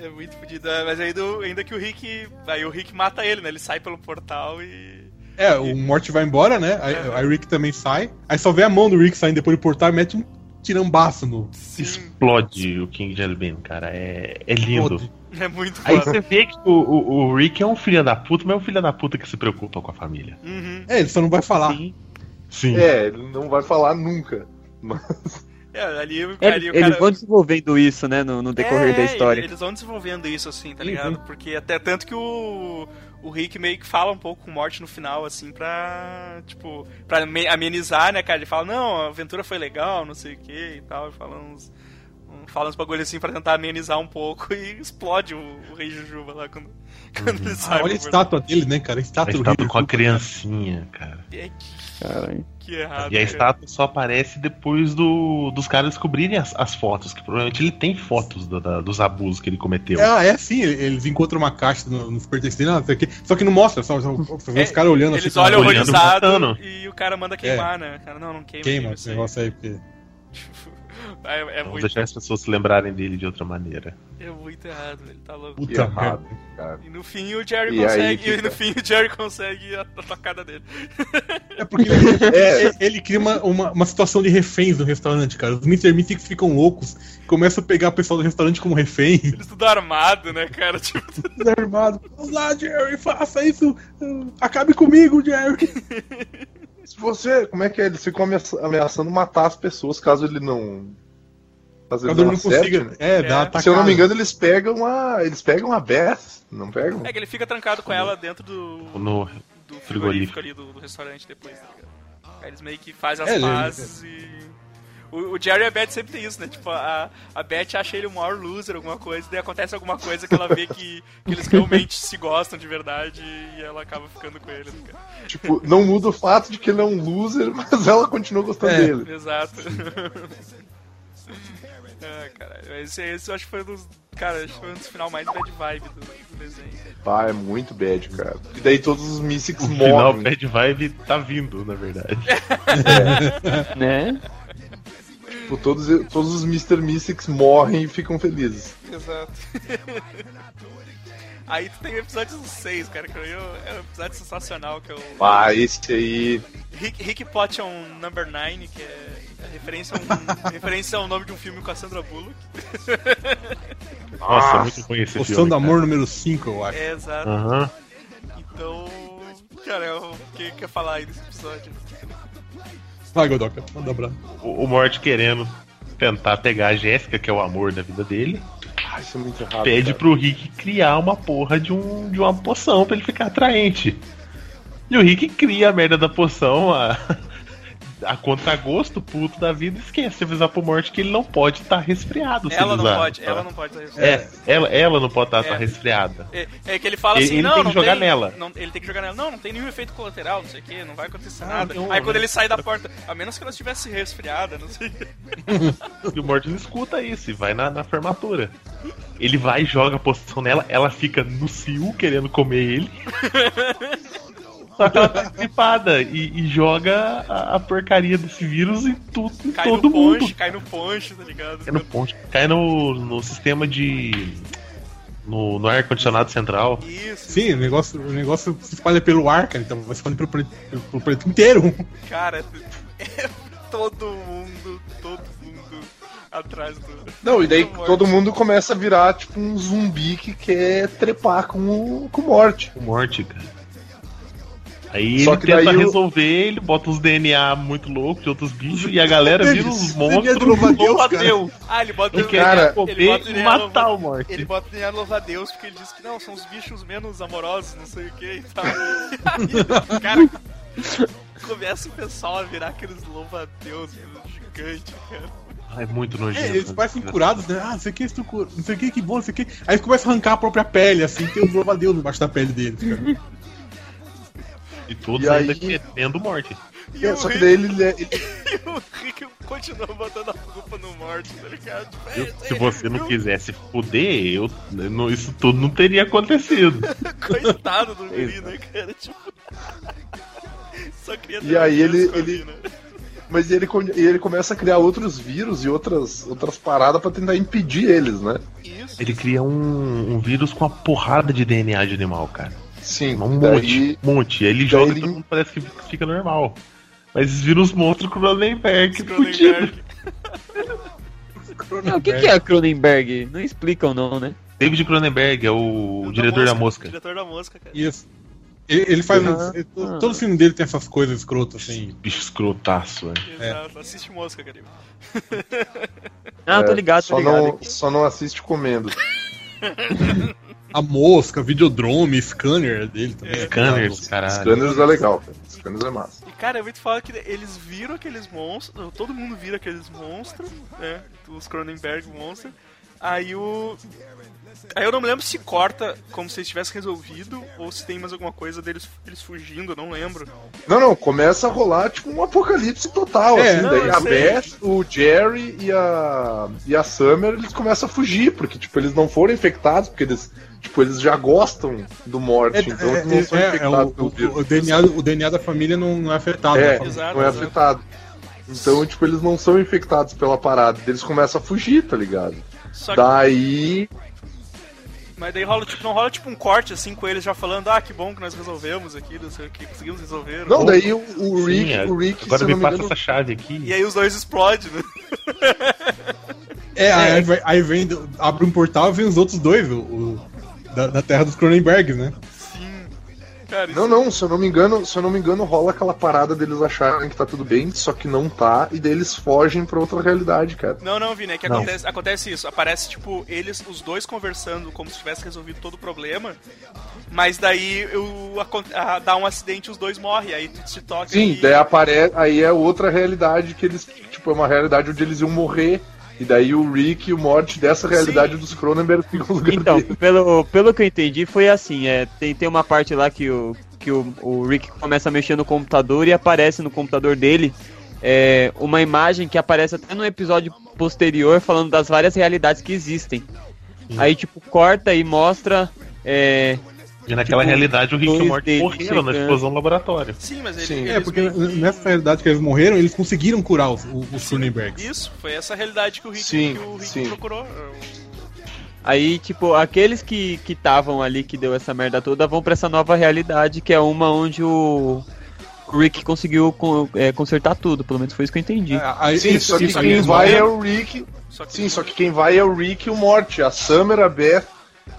é, é muito fodido. É, Mas aí do- ainda que o Rick. Aí o Rick mata ele, né? Ele sai pelo portal e. É, o Morty vai embora, né, aí, aí o Rick também sai, aí só vê a mão do Rick saindo depois do portal e mete um tirambaço no... Sim, Explode o King Jellybean, cara. É, é lindo. é muito Aí foda. você vê que o, o, o Rick é um filho da puta, mas é um filho da puta que se preocupa com a família. Uhum. É, ele só não vai falar. Sim. Sim. É, ele não vai falar nunca. É, ali, É, ali eles cara. vão desenvolvendo isso, né, no, no decorrer É, da história. Eles vão desenvolvendo isso, assim, tá Uhum. ligado? Porque até tanto que o. O Rick meio que fala um pouco com o Morty no final, assim, pra. Tipo, pra me- amenizar, né, cara? Ele fala, não, a aventura foi legal, não sei o que e tal. e Fala uns. Fala uns bagulho assim pra tentar amenizar um pouco e explode o, o Rei Jujuba lá quando, quando ele sai. Ah, olha a estátua dele, né, cara, a A estátua do estátua com a criancinha, cara. É, que, Caralho. que errado. E a cara. estátua só aparece depois do, dos caras descobrirem as, as fotos, que provavelmente ele tem fotos do- da- dos abusos que ele cometeu. Ah, é sim, eles encontram uma caixa no, nos pertences dele, não sei o quê. Só que não mostra, só, só, só É, os caras olhando Eles assim, olham olhando, horrorizado matando. e o cara manda queimar, né? Cara, não, não queima. queima aí, esse negócio aí, porque. É, é Vamos muito, deixar as pessoas se lembrarem dele de outra maneira. é muito errado, ele tá louco. Puta errado, cara. E no fim o Jerry E consegue. fica- E no fim o Jerry consegue a, a tocada dele. É, porque ele, é, ele cria uma, uma, uma situação de reféns no restaurante, cara. Os Mr. Mystics ficam loucos, começam a pegar o pessoal do restaurante como refém. Eles tudo armado, né, cara? Tipo, Desarmado. Vamos lá, Jerry, faça isso. Acabe comigo, Jerry. Se você. Como é que é? Eles ficam ameaça- ameaçando matar as pessoas caso ele não. Quando ele não consiga. né? É, dá É. atacada. Se eu não me engano, eles pegam a. Eles pegam a Beth, não pegam? é que ele fica trancado com ela dentro do, No do frigorífico ali do, do restaurante depois, tá ligado? Aí eles meio que fazem as É, pazes e. O, o Jerry e a Beth sempre tem isso, né? Tipo, a, a Beth acha ele o maior loser, alguma coisa, daí acontece alguma coisa que ela vê que, que eles realmente se gostam de verdade e ela acaba ficando com ele, né? Tipo, não muda o fato de que ele é um loser, mas ela continua gostando É. dele. Exato. ah, caralho. Esse, esse eu acho que foi um dos. Cara, acho que foi um dos final mais bad vibe do, do desenho. Pá, é muito bad, cara. E daí todos os Mystics O final morrem. Bad Vibe tá vindo, na verdade. Né? Tipo, todos, todos os Mr. Mystics morrem e ficam felizes. Exato. Aí tu tem o episódio 6, cara, que eu, é um episódio sensacional, que é o Ah, esse aí. Rick, Rick Potion Number 9, que é é referência a, um, referência ao nome de um filme com a Sandra Bullock. Nossa, é muito ruim esse Poção filme. do cara. Amor número 5, eu acho. É, exato. Então, cara, eu- o que quer falar aí desse episódio? Vai, Godoka, manda pra. O, o Mort querendo tentar pegar a Jéssica, que é o amor da vida dele, Ah, isso é muito errado. pede cara. pro Rick criar uma porra de, um, de uma poção pra ele ficar atraente. E o Rick cria a merda da poção, a, a contragosto, puto da vida, esquece de avisar pro Mort que ele não pode estar resfriado. se Ela ele não usar, pode, tá? ela não pode estar É, ela, ela não pode estar É. resfriada. É, é que ele fala Ele- assim, ele não, tem que não jogar tem, nela. Não, ele tem que jogar nela. Não, não tem nenhum efeito colateral, não sei o que, não vai acontecer Ah, nada. não, Aí quando né? ele sai da porta, a menos que ela estivesse resfriada, não sei. E o Mort não escuta isso e vai na, na formatura. Ele vai e joga a poção nela, ela fica no cio querendo comer ele. Só que ela tá gripada e, e joga a, a porcaria desse vírus em tudo, em Cai todo no mundo. ponche, cai no ponche, tá ligado? Cai no ponte, cai no, no sistema de. no, no ar-condicionado central. Isso, Sim, o negócio, o negócio se espalha pelo ar, cara, então vai se espalhar pelo, planeta- pelo, pelo planeta inteiro. cara, é todo mundo, todo mundo atrás do. Não, e daí do Mort. todo mundo começa a virar tipo um zumbi que quer trepar com o, com morte. O morte, cara. Aí Só ele que tenta o- resolver, ele bota uns DNA muito loucos de outros bichos e a galera vira uns DNA monstros de louva-a-Deus, louva-a-Deus. Ah, ele bota Ele quer Cara, comer ele bota e DNA matar louva- o morte. Ele bota DNA louva a Deus porque ele diz que não, são os bichos menos amorosos, não sei o que e tal. Aí, cara, começa o pessoal a virar aqueles louva a Deus gigantes, cara. Ah, é muito É, nojento. eles parecem curados, né? Ah, não sei o que, estou curado, não sei o que, que bom, não sei o que. Aí eles começam a arrancar a própria pele, assim, tem um louva-a-Deus embaixo da pele deles, cara. E todos E ainda aí- querendo morte. E É, o só que daí ele, ele- E o Rick continua botando a culpa no morte, tá ligado? Tipo, Eu- se você não quisesse fuder, eu, não- isso tudo não teria acontecido. Coitado do guri, né, cara? Tipo. Só queria ter E aí ele- a ele- mina. mas ele, e ele começa a criar outros vírus e outras, outras paradas pra tentar impedir eles, né? Isso. Ele cria um, um vírus com uma porrada de DNA de animal, cara. Sim, Um daí- monte, um monte. Aí ele daí joga e ele- todo mundo parece que fica normal. Mas esses vírus monstros Cronenberg, fudido. Cronenberg. Não, o que, que é Cronenberg? Não explicam não, né? David Cronenberg é o, Da diretor da mosca. Diretor da mosca, cara. Isso. Ele, ele faz. Ah, uns- ele- ah. todo filme dele tem essas coisas escrotas, assim. Bicho escrotaço, velho. Exato. Assiste mosca, cara. Ah, tô é, ligado, tô só ligado. não, só não assiste comendo. A mosca, Videodrome, Scanner dele também. É. Scanners, caralho. Scanners é legal, cara. Scanners é massa. E cara, é muito foda que eles viram aqueles monstros. Todo mundo vira aqueles monstros, né? Os Cronenberg monstros. Aí o. Aí eu não me lembro se corta como se eles tivessem resolvido ou se tem mais alguma coisa deles eles fugindo, eu não lembro. Não, não, começa a rolar tipo um apocalipse total, É, assim. não, daí eu a. Beth, o Jerry e a, e a Summer, eles começam a fugir, porque, tipo, eles não foram infectados, porque eles, tipo, eles já gostam do morte, É, então é, eles não são é, é, infectados o, pelo o- vírus. o DNA, o DNA da família não, não é afetado. É, né, família? Exato, não é exato. afetado. Então, tipo, eles não são infectados pela parada, eles começam a fugir, tá ligado? Só que Daí. Mas daí rola, tipo, não rola tipo um corte assim com eles já falando, ah, que bom que nós resolvemos aqui, não sei o que, conseguimos resolver. Não, daí o, o Rick, Sim, é. o Rick, Agora me me passa engano, essa chave aqui. E aí os dois explodem, né? É, aí, vai- aí vem, abre um portal e vem os outros dois, o- da, da terra dos Cronenbergs, né? Sim. Cara, Não, não, se eu não me engano, se eu não me engano, rola aquela parada deles acharem que tá tudo bem, só que não tá, e daí eles fogem pra outra realidade, cara. Não, não, Vini, é que Não. acontece, acontece isso. Aparece, tipo, eles, os dois conversando como se tivesse resolvido todo o problema. Mas daí o, acon- ah, dá um acidente e os dois morrem. Aí tu se toca Sim, e- daí aparece, aí é outra realidade que eles, tipo, é uma realidade onde eles iam morrer, e daí o Rick e o Morty dessa realidade dos Cronenberg ficam no lugar Então, dele. pelo, pelo que eu entendi, foi assim: é, tem, tem uma parte lá que, o, que o, o Rick começa a mexer no computador e aparece no computador dele é, uma imagem que aparece até no episódio posterior falando das várias realidades que existem. Aí, tipo, corta e mostra. é, E naquela Tipo, realidade o Rick e o Morty morreram na explosão do laboratório. Sim, mas ele, Sim. eles É, porque nessa realidade que eles morreram, eles conseguiram curar os, os, Cronenbergs. Isso, foi essa realidade que o Rick, Sim, que o Rick sim. procurou. Aí, tipo, aqueles que estavam ali, que deu essa merda toda, vão pra essa nova realidade, que é uma onde o, o Rick conseguiu con- é, consertar tudo, pelo menos foi isso que eu entendi. É, aí, Sim, eles- só que quem vai é morreram. o Rick. Só que Sim, só que quem vai é o Rick e o Morty. A Summer, a Beth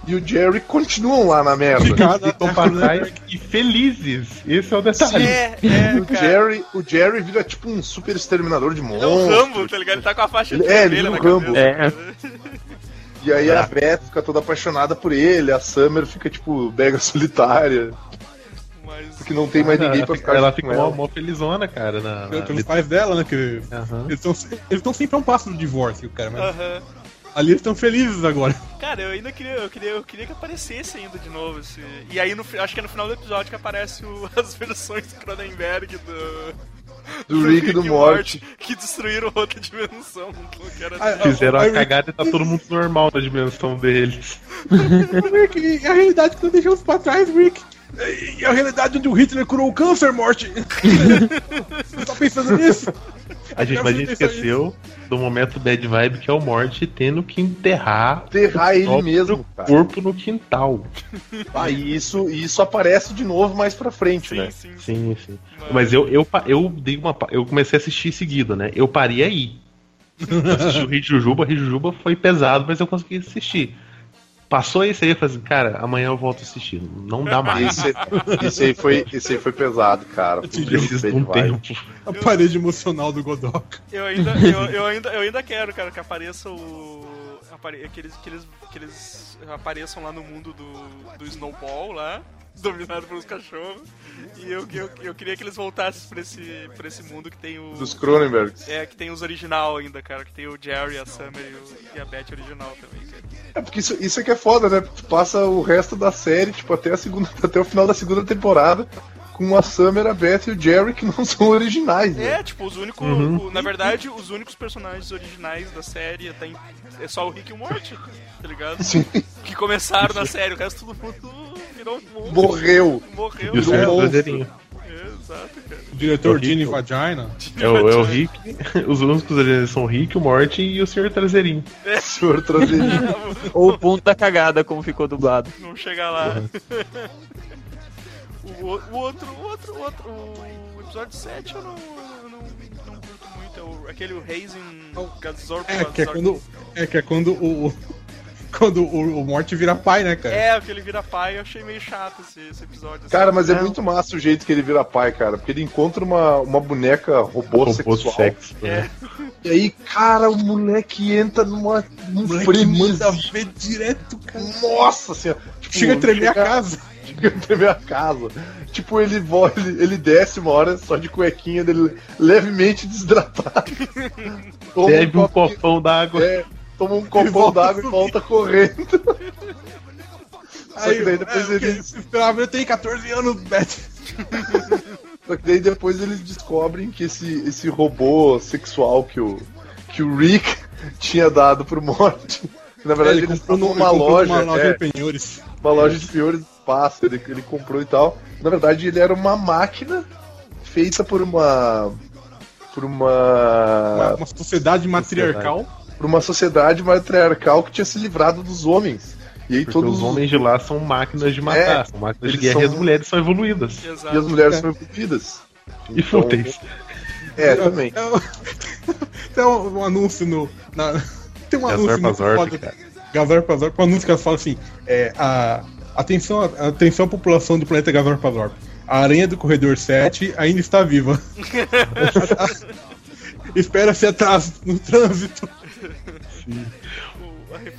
e o Jerry continuam lá na merda. Ficaram na Estão terra pra dos trás Cronenberg. e felizes. Esse é o detalhe. É, é, O. Jerry, o Jerry vira tipo um super exterminador de É o monstros. Rambo, tá ligado? Ele tá com a faixa Ele- é, ele vermelha é na o Rambo. cabeça. E aí a Beth fica toda apaixonada por ele, a Summer fica tipo mega solitária, Mas... porque não tem mais ninguém pra fica, ficar ela fica mó, mó felizona, cara. Na, na- Pelos pais dela, né? Que Aham. eles estão sempre a um passo do divórcio, cara. Mas Aham. Ali eles estão felizes agora. Cara, eu ainda queria, eu queria, eu queria que aparecesse ainda de novo esse. E aí no, acho que é no final do episódio que aparece o- as versões do Cronenberg do. Do Rick e do Morty. que destruíram outra dimensão. Que era Ah, Fizeram a cagada e tá todo mundo normal na dimensão deles. Rick, e a realidade que nós deixamos pra trás, Rick. E a realidade onde o Hitler curou o câncer, morte. Você tá pensando nisso? A gente, mas a gente esqueceu do momento bad vibe que é o Morty tendo que enterrar Enterrar o ele mesmo, cara. corpo no quintal. Ah, e isso, isso aparece de novo mais pra frente, sim, né? sim, sim. Sim, sim. Mas eu, eu, eu dei uma. Eu comecei a assistir seguido, né? Eu parei aí. Eu assisti o Rei Jujuba, o Rei Jujuba foi pesado, mas eu consegui assistir. Passou esse aí, eu falei assim, cara, amanhã eu volto a assistir. Não dá mais. Esse, esse, aí foi, esse aí foi pesado, cara. Eu preciso de um tempo. A parede emocional do Godok. Eu ainda, eu, eu ainda, eu ainda quero, cara, que apareça o. Apare, que, eles, que, eles, que eles apareçam lá no mundo do, do Snowball lá, dominado pelos cachorros. E eu, eu, eu queria que eles voltassem pra esse, pra esse mundo que tem o. Dos Cronenbergs. É, que tem os original ainda, cara. Que tem o Jerry, a Summer e, o- e a Beth original também, cara. É porque isso, isso é que é foda, né? Tu passa o resto da série, tipo, até, a segunda, até o final da segunda temporada, com a Summer, a Beth e o Jerry que não são originais, né? É, tipo, os únicos. o- na verdade, os únicos personagens originais da série tem, é só o Rick e o Morty, tá ligado? Sim. Que começaram na série, o resto todo mundo virou um monstro. Morreu. Morreu. E o É. Traseirinho. Exato, cara. O diretor Gene o- Vagina. É o, é o Rick. Os únicos ali são o Rick, o Morty e o Senhor Traseirinho. Senhor Traseirinho. Ou o ponto da cagada, como ficou dublado. Vamos chegar lá. o, o- o outro, o outro, o outro, o episódio 7 eu não, eu não, não curto muito. É o, aquele Raising Gazorp. É, que é quando, é, que é quando o. o- Quando o, o Morte vira pai, né, cara? É, aquele vira pai, eu achei meio chato esse, esse episódio. assim. Cara, mas é muito massa o jeito que ele vira pai, cara. Porque ele encontra uma, uma boneca robô, Robô sexual. sexo. É. Né? E aí, cara, o moleque entra numa, num moleque frenesi. manda ver direto, cara. Nossa senhora. Tipo, Chega a tremer a chega- casa. Chega a tremer a casa. Tipo, ele, ele, ele desce uma hora só de cuequinha dele, levemente desidratado. Bebe um copinho- copão d'água. É, toma um copão d'água e volta correndo. Só que daí é, depois o que eles. Esperava, eu tenho 14 anos, Beth. Só que daí depois eles descobrem que esse, esse robô sexual que o, que o Rick tinha dado pro Morty. Na verdade, ele eles comprou numa loja, Uma loja é, de penhores. uma loja de piores do espaço, ele, ele comprou e tal. Na verdade, ele era uma máquina feita por uma. por Uma, uma. uma sociedade matriarcal. Por uma sociedade matriarcal que tinha se livrado dos homens. E aí Porque todos os homens de lá são máquinas de matar, É, são máquinas de guerra e são- as mulheres são evoluídas. Exato. E as mulheres são evoluídas. E Então, fúteis. É, também. É, Tem um, um anúncio no. na- tem um anúncio Gazorpa no cara. Gazorpa Zorp, um anúncio que fala assim: é, a, atenção, atenção à população do planeta Gazorpa Zorp. A aranha do corredor 7 ainda está viva. Espera-se atraso no trânsito.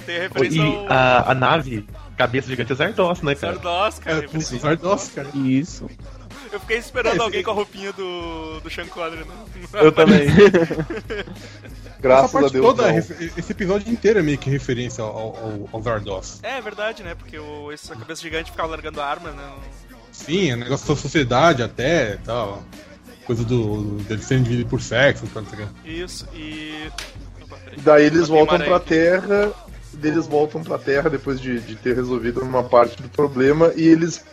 Tem a referência E ao a, a nave, cabeça gigante é Zardos, né, cara? Zardos, cara. É, putz, Zardos, cara. Isso. Eu fiquei esperando É, alguém esse- com a roupinha do, do Sean Connery, né? Eu também. Graças Essa a Deus. toda, não. esse episódio inteiro é meio que referência ao, ao, ao Zardos. É, é verdade, né? Porque o, essa cabeça gigante ficava largando arma, né? Sim, é negócio da sociedade até tal. Coisa do, dele ser indivíduo por sexo, tá ligado? Isso, e. Daí eles voltam pra. Terra. daí Eles voltam pra Terra depois de, de ter resolvido uma parte do problema. E eles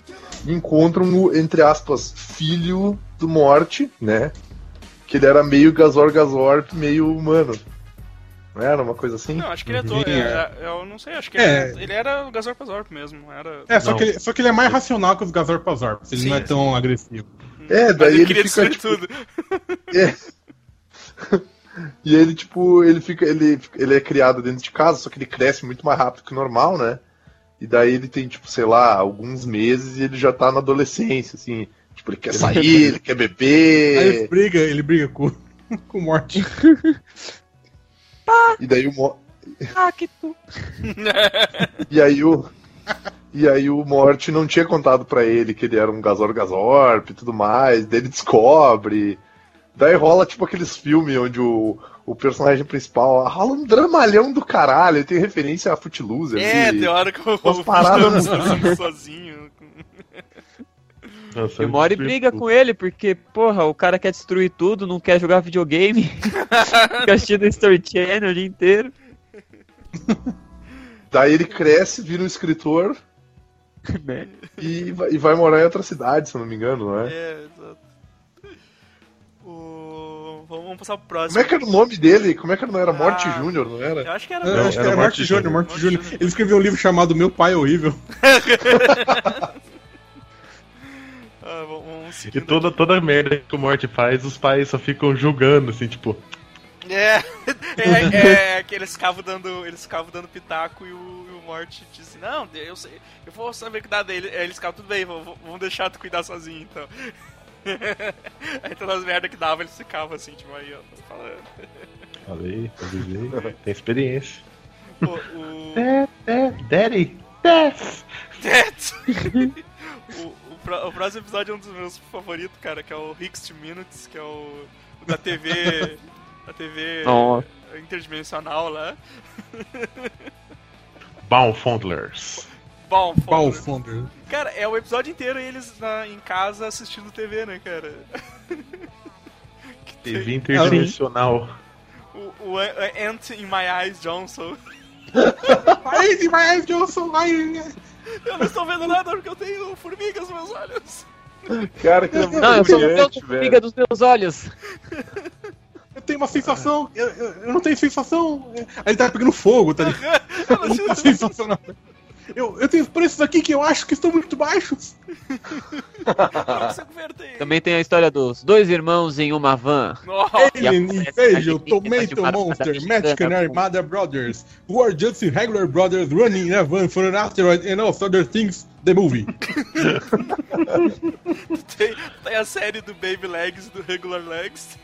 encontram o, entre aspas, filho do Morte, né? Que ele era meio Gazor Gazorp, meio humano. Não era uma coisa assim? Não, acho que ele é todo. Sim, é- é. é- eu não sei, acho que É. ele, ele era o Gazorp Zorp mesmo. Era... É, só Não. que, ele, só que ele é mais racional que os Gazorpazorp. Ele Sim, não é tão agressivo. É, Mas daí ele ele queria fica tipo, tudo. E ele, tipo, ele fica. Ele, ele é criado dentro de casa, só que ele cresce muito mais rápido que o normal, né? E daí ele tem, tipo, sei lá, alguns meses e ele já tá na adolescência, assim. Tipo, ele quer sair, ele quer Aí ele beber. briga, ele briga com, com o Morte. E daí o Mo- Ah, que tu. E aí o. E aí o Morte não tinha contado pra ele que ele era um Gazor Gazorp e tudo mais. Daí ele descobre. Daí rola tipo aqueles filmes onde o, o personagem principal rola um dramalhão do caralho. Ele tem referência a Footloose É, ali. tem hora que eu vou paradas sozinho. Nossa, E o Mori briga com ele, porque, porra, o cara quer destruir tudo, não quer jogar videogame. Fica assistindo Story Channel o dia inteiro. Daí ele cresce, vira um escritor Né? e vai, e vai morar em outra cidade, se eu não me engano, não é? É, exato. Vamos passar pro Como próximo. é que era o nome dele? Como é que não era? Morte Ah. Júnior, não era? Eu acho que era. Não, acho que era é Morte Morte Júnior. Morte Morte Júnior. Ele escreveu um livro chamado Meu Pai é Horrível. Ah, vamos, vamos E toda, toda a merda que o Morty faz, os pais só ficam julgando, assim, tipo, É, é, é que eles ficavam dando, eles ficavam dando pitaco e o, e o Mort disse, não, eu sei, eu vou saber cuidar dele. Aí eles ficavam, tudo bem, vamos, vamos deixar tu cuidar sozinho, então. Aí todas as merdas que dava, eles ficavam assim, tipo, aí, ó, tô falando. falei, avisei, tem experiência. Pô, o... É, é, daddy, death! Death! o, o, o próximo episódio é um dos meus favoritos, cara, que é o Rixt Minutes, que é o, o da TV... da TV Nossa. interdimensional lá. Boundfondlers. Bom, Founder? Cara, é o episódio inteiro eles na- em casa assistindo TV, né, cara? TV interdimensional. o, o Ant in My Eyes Johnson. Aí, demais, Johnson, aí. Eu não estou vendo nada porque eu tenho formigas nos meus olhos. Cara, que muito Não, eu sou o amiga dos meus olhos. Eu tenho uma sensação, eu, eu, eu não tenho sensação. Aí ele tá pegando fogo, tá ligado? Eu não não tenho sensação, não. Eu, eu tenho preços aqui que eu acho que estão muito baixos. Também tem a história dos dois irmãos em uma van. Alien, Invasion, Tomato Monster, Mexican. Armada Brothers, who are just regular brothers running in a van for an asteroid and all other things, the movie. tem, tem a série do Baby Legs e do Regular Legs.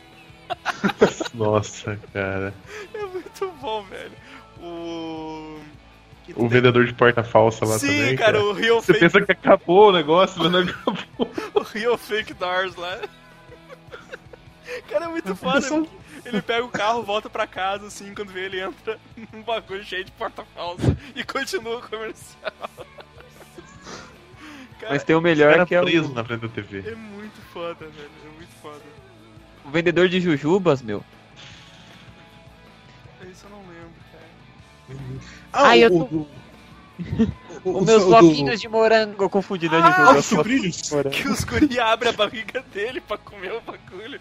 Nossa, cara. É muito bom, velho. O. O tem- vendedor de porta falsa lá Sim, também. cara, o Real Você Fake, pensa que acabou o negócio, mas não acabou. o Real Fake Doors lá. Cara, é muito foda. Ele pega o carro, volta pra casa, assim, quando vê ele entra num bagulho cheio de porta falsa e continua o comercial. Cara, Mas tem o melhor que é preso o, na frente da TV. é muito foda, velho. É muito foda. o vendedor de jujubas, meu. Isso eu não lembro, cara. Ah, Ai, eu o, tô- o, o, Os meus o- bloquinhos de morango. Eu confundi, né, Ah, os sucrilhos. de morango. Que os guri abrem a barriga dele pra comer o bagulho.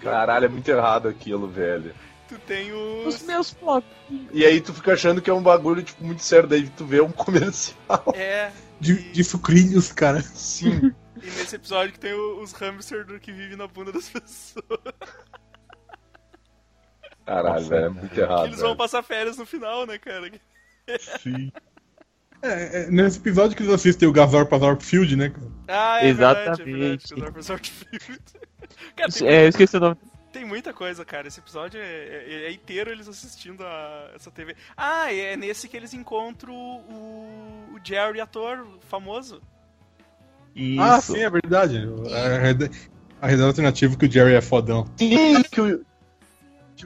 Caralho, é muito errado aquilo, velho. tu tem Os os. meus flocos. E aí tu fica achando que é um bagulho, tipo, muito sério. Daí tu vê um comercial. É. De, e, de sucrilhos, cara. Sim. e nesse episódio que tem os hamsters do que vivem na bunda das pessoas. Caralho, Nossa, velho, é muito Que errado. eles vão velho. passar férias no final, né, cara? Sim. É, é nesse episódio que eles assistem o Gazor pra Field, né, cara? Ah, é verdade, é Exatamente. verdade. Apesar do Resort Field. Cara, tem, É, eu esqueci o nome. tem muita coisa, cara. Esse episódio é, é- é inteiro eles assistindo a essa TV. Ah, é nesse que eles encontram o, o Jerry, ator famoso. Isso. Ah, sim, é verdade. A, rede- a rede alternativa que o Jerry é fodão. Sim, que o, que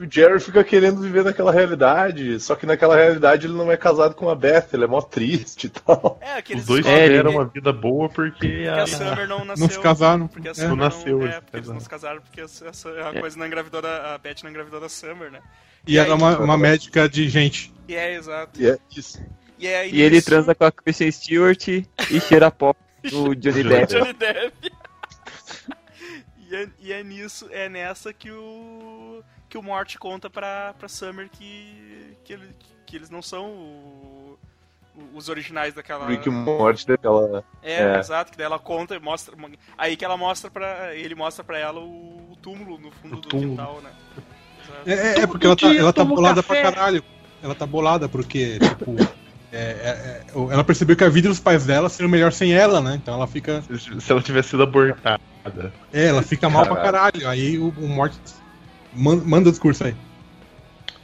o Jerry fica querendo viver naquela realidade. Só que naquela realidade ele não é casado com a Beth, ele é mó triste e tal. É, que Os dois É, tiveram ele- uma vida boa porque que a, a Summer não nasceu. Não se casaram. Porque a É. Summer Não não, nasceu, é, eles porque eles não se casaram porque a, a, a coisa não engravidou da. A Beth não engravidou da Summer, né? E ela é uma, uma médica de gente. E é, exato. E é isso. E, é E ele transa com a Kristen Stewart e cheira pop do Johnny Depp. Johnny Depp. E, é, e é nisso, é nessa que o. que o Mort conta pra, pra Summer que. que, ele- que eles não são o- os originais daquela. Rick Morty daquela. É, É. exato, que daí ela conta e mostra. Aí que ela mostra pra. Ele mostra pra ela o, o túmulo no fundo O do túmulo. quintal, né? É, é, é porque ela tá, ela tá bolada café. pra caralho. Ela tá bolada porque, tipo. é, é, é, ela percebeu que a vida dos pais dela seria melhor sem ela, né? Então ela fica. Se ela tivesse sido abortada. É, ela fica mal pra caralho. Aí o, o Morty man- manda o discurso aí.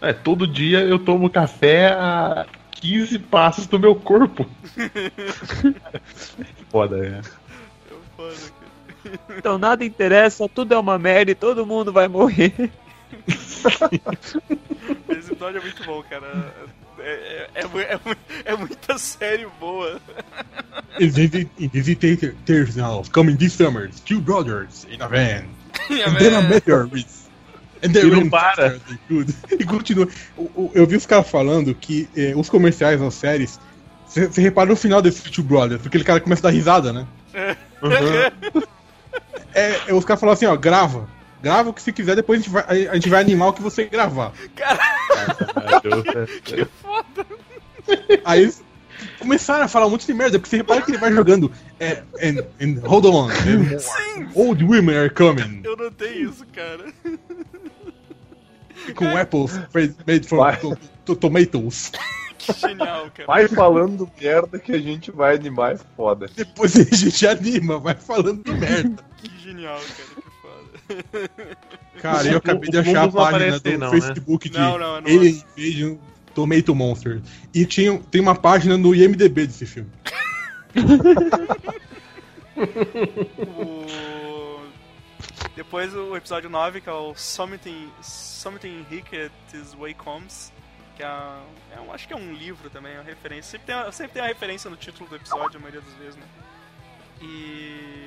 É, todo dia eu tomo café a 15 passos do meu corpo. Foda, é. É foda, cara. Então nada interessa, tudo é uma merda e todo mundo vai morrer. Esse episódio é muito bom, cara. É, é, é, é é muita série boa. In visi- in Visitators now, coming this summer, two brothers in a van. And then a with. And E não para. E continua. Eu vi os caras falando que eh, os comerciais das séries. Você repara no final desse Two Brothers, porque aquele cara começa a dar risada, né? É, é, os caras falam assim, ó, grava. Grava o que você quiser, depois a gente vai, a, gente vai animar o que você gravar. Caralho, é. Que foda. Aí começaram a falar um monte de merda, porque você repara que ele vai jogando. É, and, and hold on, and. Sim, Old women are coming. eu notei isso, cara. Com apples made from to- to- tomatoes. Que genial, cara. Vai falando merda que a gente vai animar, é foda. Depois a gente anima, vai falando merda. Que genial, cara. Cara, eu acabei de achar a página do não, né? Facebook de Não, não, Alien Invasion Tomato Monster. E tinha, tem uma página no IMDB desse filme. O... Depois o episódio 9, que é o Something, Something Rick This Way Comes, que é, é um, acho que é um livro também, é uma referência. Sempre tem, sempre tem uma referência no título do episódio, a maioria das vezes, né? E...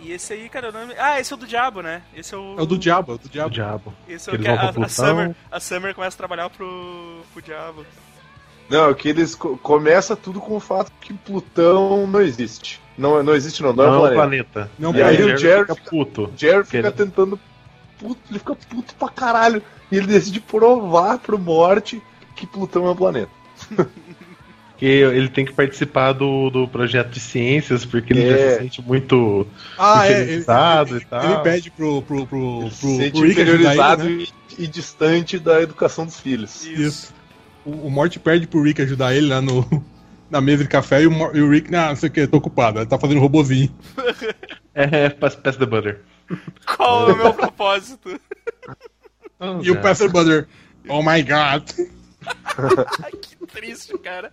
E esse aí, cara, o nome... Ah, esse é o do Diabo, né? Esse é o... É o do Diabo, é o do O Diabo. diabo. Esse é o que a, a. Summer, a Summer começa a trabalhar pro, pro Diabo. Não, é que eles co- começa tudo com o fato que Plutão não existe. Não, não existe não, não, Não, é é um planeta. planeta. Não, E aí o Jerry fica puto. O Jerry fica Ele- tentando. Puto, ele fica puto pra caralho. E ele decide provar pro Morte que Plutão é um planeta. Que ele tem que participar do, do projeto de ciências, porque ele já É. se sente muito. Ah, é. Ele, e tal. ele pede pro, pro, pro, Ele pro, se pro interiorizado ele, né? e, e distante da educação dos filhos. Isso. O, o Morty pede pro Rick ajudar ele lá no, na mesa de café e o, e o Rick, não, não sei o que, tô ocupado. Ele tá fazendo robozinho. É, pass, pass the butter. Qual é o meu propósito? E o Pastor Butter, oh my god. Que triste, cara.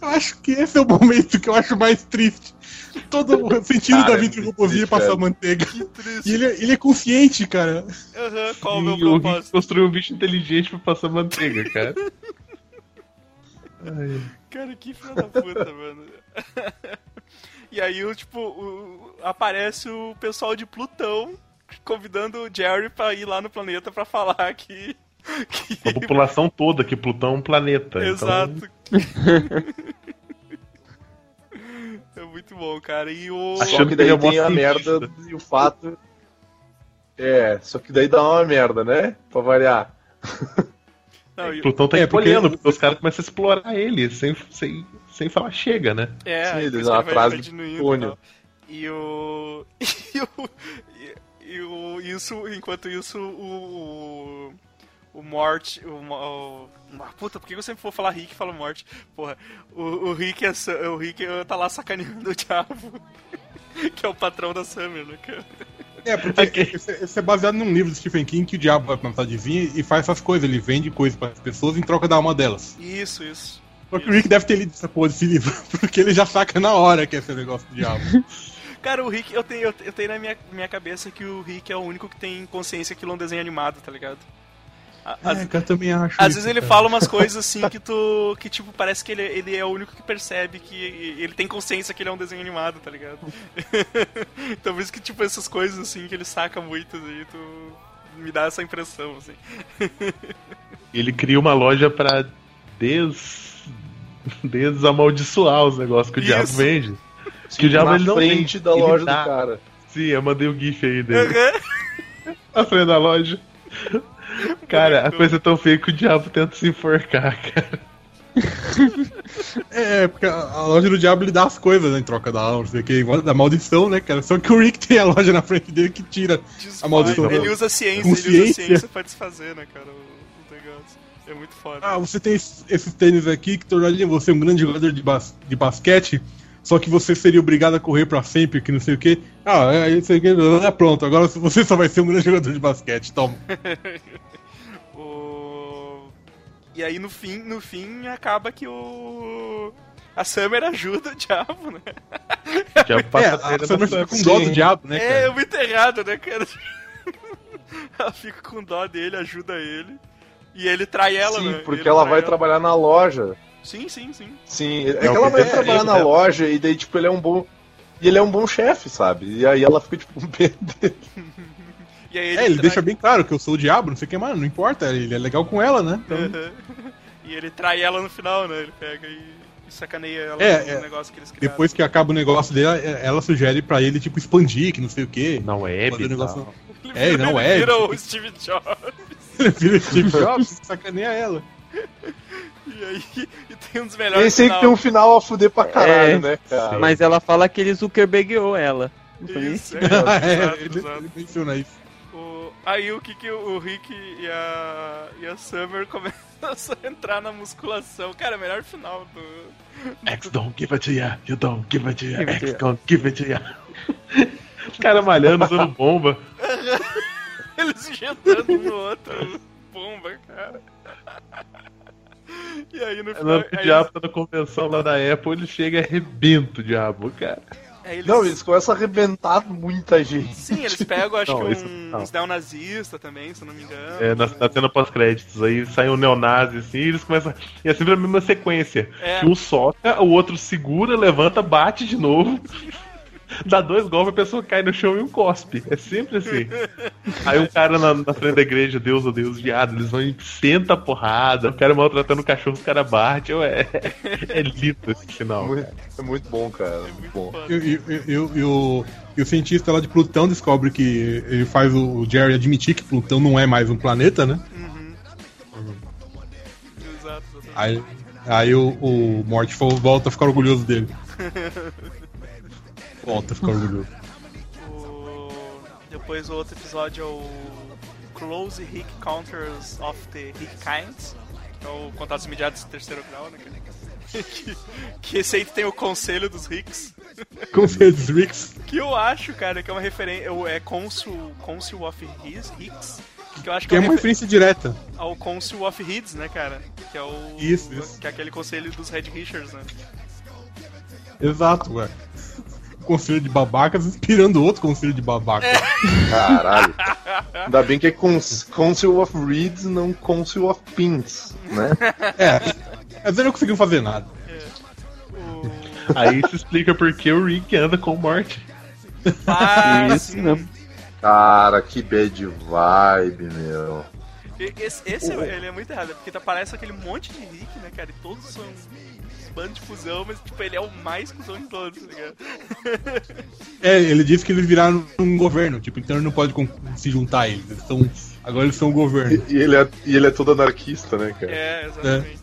Eu acho que esse é o momento que eu acho mais triste. Todo o sentido Cara, da é vida é triste, passar manteiga. Que triste. E ele, é- ele é consciente, cara. Aham, qual o meu E o Rick propósito? construiu um bicho inteligente pra passar manteiga, cara. Ai, Cara, que filho da puta, mano. E aí, o, tipo, o- aparece o pessoal de Plutão convidando o Jerry pra ir lá no planeta pra falar que. Que... a população toda, que Plutão é um planeta. então- Exato. é muito bom, cara. E o. Achando Só que que daí ele é tem a cientista. merda e o fato. É, só que daí dá uma merda, né? Pra variar. Não, e- Plutão tá É, escolhendo, porque- porque os caras começam a explorar ele sem, sem, sem falar chega, né? É, Sim, eles dão uma vai- frase vai de diminuindo túnel. e o. E o. E, e o. Isso, enquanto isso, o. O, o Mort. O, o, ah, puta, por que eu sempre vou falar Rick e falo Mort? Porra, o, o Rick é. O Rick tá lá sacaneando o diabo. Que é o patrão da Summer, né, cara? É, porque esse, esse é baseado num livro do Stephen King que o diabo vai começar de vir e faz essas coisas. Ele vende coisas para as pessoas em troca da alma delas. Isso, isso. Só que o Rick deve ter lido essa porra desse livro, porque ele já saca na hora que é esse negócio do diabo. Cara, o Rick, eu tenho, eu, tenho na minha, minha cabeça que o Rick é o único que tem consciência que aquilo é um desenho animado, tá ligado? Às, é, eu também acho. às isso, vezes ele cara. fala umas coisas assim que tu. que tipo, parece que ele, ele é o único que percebe que ele tem consciência que ele é um desenho animado, tá ligado? então por isso que, tipo, essas coisas assim que ele saca muito, assim, tu. me dá essa impressão, assim. Ele cria uma loja pra des... desamaldiçoar os negócios que o diabo vende. que o diabo na ele não frente vende, da ele loja dá. do cara. Sim, eu mandei o GIF aí dele. Aham. Na frente da loja. Cara, a coisa é tão feia que o diabo tenta se enforcar, cara. É, porque a, loja do diabo ele dá as coisas né, em troca da alma, que, da maldição, né, cara? Só que o Rick tem a loja na frente dele que tira Desfaz. a maldição. Ele usa a ciência, ele usa a ciência pra desfazer, né, cara? O, o negócio. É muito foda. Ah, você tem es- esses tênis aqui que tornariam você um grande jogador de, bas de basquete, só que você seria obrigado a correr pra sempre, que não sei o que. Ah, é isso aqui, é pronto, agora você só vai ser um grande jogador de basquete, toma. O... E aí no fim, no fim acaba que o. A Summer ajuda o diabo, né? O diabo É, passa a perna Summer fica com dó do diabo, né, é cara? muito errado, né, cara? ela fica com dó dele, ajuda ele. E ele trai ela, Sim, né? porque Ele ela vai ela. trabalhar na loja. Sim, sim, sim. Sim, é, É que o ela vai trabalhar ali, na né? loja e daí, tipo, ele é um bom. E ele é um bom chefe, sabe? E aí ela fica, tipo, com medo dele. E aí É, ele trai- deixa bem claro que eu sou o diabo, não sei o que, mas não importa, ele é legal com ela, né? Então, Aham. E ele trai ela no final, né? Ele pega e, sacaneia ela É, no é. negócio que eles criaram. depois que acaba o negócio dela, ela sugere pra ele, tipo, expandir, que não sei o que. Não é, um negócio-. Ele É, vira- não ele é, Vira tipo- o Steve Jobs. Ele vira Steve Jobs e sacaneia ela. E aí e tem um dos melhores Esse aí que tem um final a fuder pra caralho, É, né, cara? Mas ela fala que ele Zuckerbergou ela. Isso, isso? é, exato, é, ele, exato. ele menciona isso. O- aí o que que o, o Rick e a, e a Summer começam a entrar na musculação. Cara, melhor final do. X don't give it to ya, you don't give it to ya, Give X don't give it to ya. Os caras malhando, usando bomba. Eles injetando um no outro. Bomba, cara. E aí no Na final. que o diabo tá na convenção lá da Apple, ele chega e arrebenta o diabo, cara. aí eles- Não, eles começam a arrebentar muita gente. Sim, eles pegam, acho Não, que isso um- não. uns neonazistas também, se eu não me engano. É, na, na cena pós-créditos, aí sai um neonazi assim, e eles começam. E é sempre a mesma sequência. É. Que um soca, o outro segura, levanta, bate de novo. Dá dois golpes, a pessoa cai no chão e um cospe. É sempre assim. Aí um cara na, na frente da igreja, Deus, oh Deus, viado, eles vão e senta a porrada. O cara maltratando o cachorro, os caras batem. É, é lindo esse final. Muito- cara. é muito bom, cara. muito bom. E, o, e o cientista lá de Plutão descobre que ele faz o, o Jerry admitir que Plutão não é mais um planeta, né? Uhum. Exato. Aí, aí o, o Morty volta a ficar orgulhoso dele. Volta a ficar orgulhoso. O... Depois o outro episódio é o Close Rick Counters of the Rick Kinds, que é o Contatos Imediatos do Terceiro Grau, né? que, que esse aí tem o Conselho dos Ricks. Conselho dos Ricks. Que eu acho, cara, que é uma referência. É Consul, Consul of His, Ricks. Que eu acho que, Que é é uma referência direta. ao Consul of Heeds, né, cara? Que é o. Isso, isso. Que é aquele conselho dos Red Richards, né? Exato, ué. Conselho de babacas inspirando outro conselho de babacas. Caralho. Ainda bem que é cons Council of Reeds, não Council of Pins, né? É. Mas ele não conseguiu fazer nada. O... Aí se explica por que o Rick anda com morte. Ah, Isso sim. mesmo. Cara, que bad vibe, meu. Esse, esse é- ele é muito errado, porque tá, parece aquele monte de Rick, né, cara? E todos são bando de fusão, mas tipo, ele é o mais cuzão de todos, tá ligado? É, ele disse que eles viraram um governo, tipo, então ele não pode se juntar a eles. eles são, agora eles são o governo. E ele é, e ele é todo anarquista, né, cara? É, exatamente.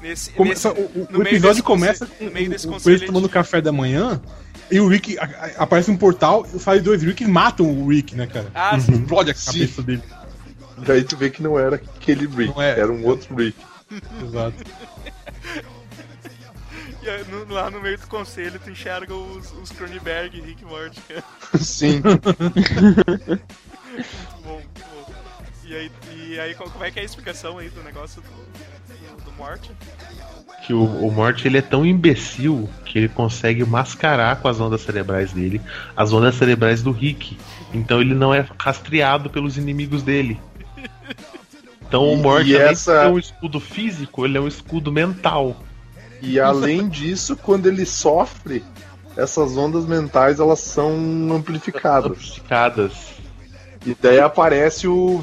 Nesse, Começa- nesse- o, o- episódio desse começa com no meio o- desse o- conselho eles tomando de- café da manhã e o Rick a- a- aparece um portal, sai dois Rick e matam o Rick, né, cara? Ah, sim. Explode a Sim. cabeça dele. Daí tu vê que não era aquele Rick, Não é. era um outro Rick. Exato. E aí, no- lá no meio do conselho tu enxerga os, os Cronenberg e Rick Morty. Sim. Muito bom, muito bom. E aí, e aí, como é que é a explicação aí do negócio do, do, do Morty? Que o, o Morty ele é tão imbecil que ele consegue mascarar com as ondas cerebrais dele as ondas cerebrais do Rick. Então ele não é rastreado pelos inimigos dele. Então o Morty, e além essa- de ser um escudo físico, ele é um escudo mental. E além disso, quando ele sofre, essas ondas mentais elas são amplificadas. Amplificadas. E daí aparece o,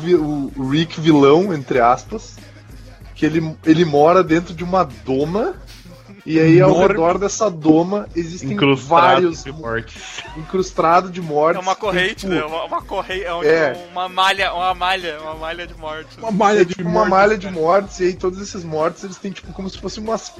o Rick vilão, entre aspas, que ele, ele mora dentro de uma doma. E aí ao redor dessa doma existem Incrustado vários de mortes. incrustados de mortes. É uma corrente, tipo, né? Uma, uma corrente, é, um- É. uma malha, uma malha, uma malha de morte. Uma malha É de tipo uma morte, malha de cara. mortes, e aí todos esses mortes eles têm tipo como se fossem umas,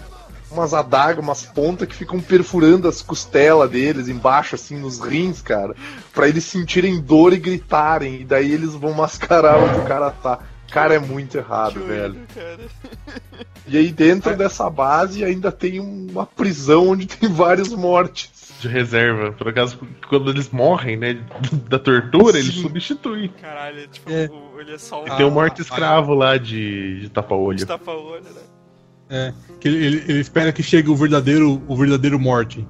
umas adagas, umas pontas que ficam perfurando as costelas deles embaixo, assim, nos rins, cara, pra eles sentirem dor e gritarem, e daí eles vão mascarar onde o cara tá. Cara, é muito errado, Que velho. cara. E aí dentro dessa base ainda tem uma prisão onde tem vários mortes. De reserva. Por acaso, quando eles morrem, né? Da tortura, Sim. substitui. Caralho, é tipo, É. o- ele é só um E tem um morte escravo lá de, de tapa-olho. tapa-olho, né? É, que ele, ele- espera que chegue o verdadeiro, o verdadeiro morte.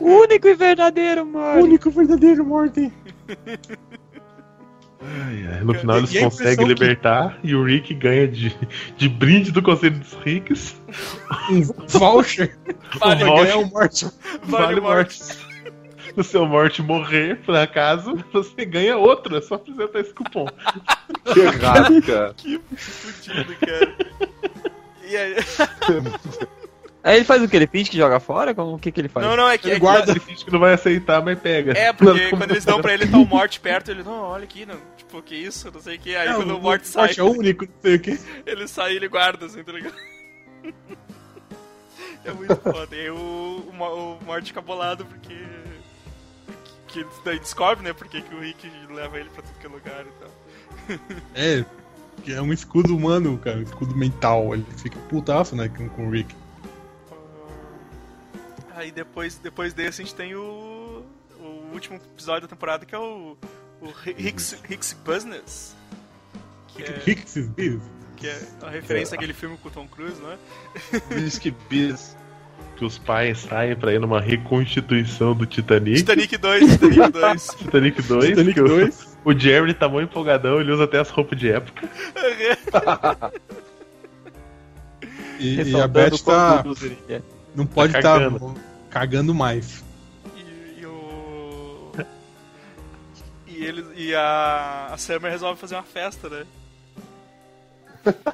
O único e verdadeiro, O mano. único verdadeiro morte. Ai, ai, No final eles E conseguem impressão que- libertar e o Rick ganha de, de brinde do Conselho dos Ricks. Um voucher Vale, pra voucher. o morte. Vale Vale morte. morte. Se o seu morte morrer, por acaso, você ganha outro. É só apresentar esse cupom. Que errado, cara. Fudido, cara. E aí... Aí ele faz o que? Ele finge que joga fora? Como, o que, que ele faz? Não, não, é que. Ele é que- guarda. Ele finge que não vai aceitar, mas pega. É, porque quando eles dão pra ele, tá o Morte perto, ele, não, olha aqui, não, tipo, que isso, não sei o que. Aí Não, quando o Morte sai, é o único, não sei o que. ele sai e ele guarda, assim, tá ligado? É muito foda. E aí o, o, o Morte fica bolado porque. Que ele daí descobre, né, porque que o Rick leva ele pra tudo que é lugar e tal. É, que é um escudo humano, cara, um escudo mental. Ele fica putaço, né, com, com o Rick. Aí depois, depois desse a gente tem o. O último episódio da temporada que é o. O Rick's, Rick's Business. Que é, esses bichos. que é a referência àquele filme com o Tom Cruise, não é? Whisky Biz. Que os pais saem pra ir numa reconstituição do Titanic. Titanic 2, Titanic 2. Titanic 2. Titanic que o- 2. O Jerry tá muito empolgadão, ele usa até as roupas de época. E, e a Beth tá. é. Não pode Tá estar cagando. cagando mais. E, e o. E, ele, e a, a Summer resolve fazer uma festa, né?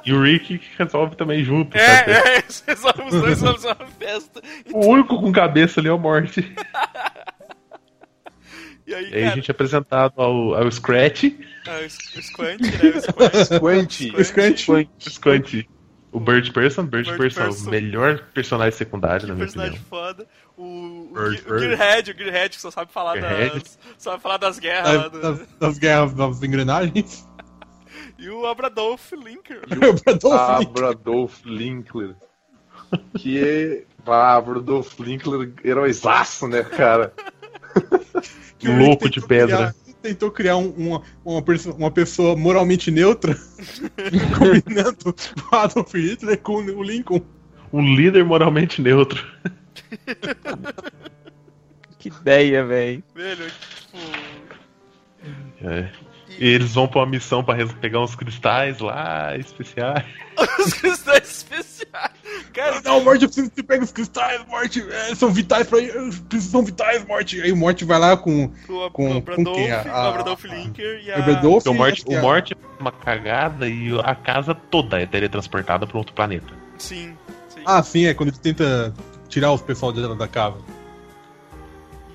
E o Rick resolve também junto. É, é, eles resolvem, os dois resolvem uma festa. O único com cabeça ali é o Morty. E aí, E aí cara, a gente é apresentado ao, ao Scratch. ah, o Squ- o Squant, né? O Squant. Quanti. Squint. O. O Bird Person. Bird, Bird Person, é Person. o melhor personagem secundário, na Que minha personagem opinião. foda. O, o, Bird, o. Gearhead, o Gearhead que só sabe falar Gearhead. das. Só sabe falar das guerras Das, do, das, das guerras das engrenagens. E o Abradolf Linker. Pra Dolphin. Abradolf Linkler. Que é. Ah, Abradolf Linkler, heróizaço, né, cara? que Louco de pedra. criar- tentou criar um- uma, uma, uma pessoa moralmente neutra, combinando o Adolf Hitler com o Lincoln. Um líder moralmente neutro. Que ideia, velho. Velho, tipo. É. E eles vão pra uma missão pra pegar uns cristais lá, especiais. Os cristais especiais. Cara, Não, Morte, eu preciso que você pegue os cristais, Morte. é, são vitais pra. São vitais, Morte. Aí o Morte vai lá com. Com- o com quem? A- o Brandolph Linker e a... O Berdolf. Porque o Morte, o é- Morte é uma cagada e a casa toda é teletransportada pra outro planeta. Sim, sim. Ah, sim, é quando ele tenta tirar os pessoal de dentro da casa.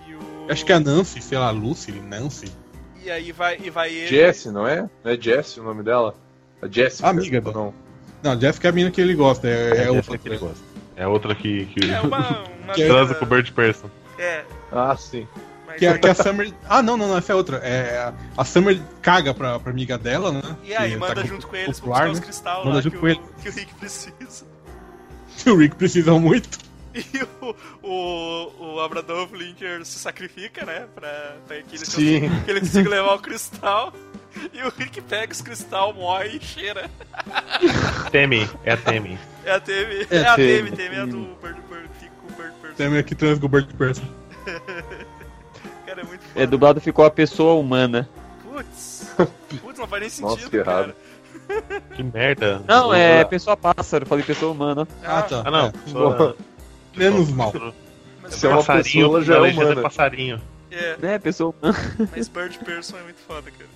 E o... Acho que é a Nancy, sei lá, Lucy, Nancy. E aí vai, e vai ele... Jesse, não é? Não é Jesse o nome dela? A Jessica. Amiga ou não? Não, Jessica é a mina que ele gosta, é, é, essa outra. que ele gosta. É outra que, que É uma... uma Que é- transa com o Bird Person. É, Ah, sim. mas... Que, é- que a Summer. Ah, não, não, não, essa é outra. É, a- a Summer caga pra, pra amiga dela, né? E aí, Que manda tá junto com eles pra popular, buscar os né? cristais Manda lá junto que com o, ele. que o Rick precisa. O Rick precisa muito. E o, o, o Abradolf Linker se sacrifica, né? Pra, pra que, ele Sim. consiga, que ele consiga levar o cristal. E o Rick pega os cristal, morre e cheira. Temi, é a Temi. É a Temi. É É, a Temi. Temi, Temi é a do Bird Person. Tem a mina que transa com o Bird Person. Cara, é muito foda. É, dublado ficou a pessoa humana. Putz. Putz, não faz nem sentido, Nossa, que cara. errado. Que merda. Não, é pessoa pássaro, falei pessoa humana. Ah, tá. Ah, não. É. Só, Menos mal. Mas, Se é uma passarinho, pessoa, já a é legenda humana. passarinho. é, É, pessoa humana. mas Bird Person é muito foda, cara.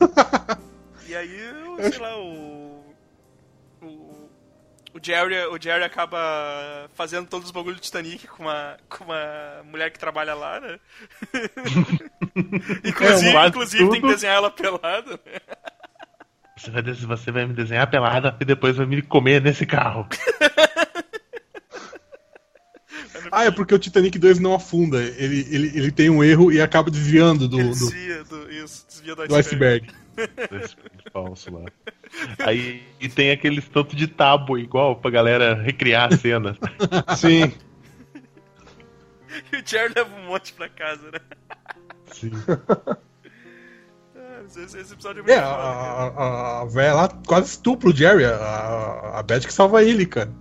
e aí, eu- sei lá, o. O. O Jerry, o Jerry acaba fazendo todos os bagulhos do Titanic com uma, com uma mulher que trabalha lá, né? inclusive, quase inclusive tem que desenhar ela pelada. né? Você vai, você vai me desenhar pelada e depois vai me comer nesse carro. Ah, é porque o Titanic 2 não afunda. Ele, ele, ele tem um erro e acaba desviando do, do, desvia do, isso, desvia do do iceberg. iceberg. Esse falso lá. Aí e tem aqueles tanto de tábua igual pra galera recriar a cena. Sim. E o Jerry leva um monte pra casa, né? Sim. Esse, esse episódio é muito É, foda, a, a, a véia lá quase estupra o Jerry. A, a Beth que salva ele, cara.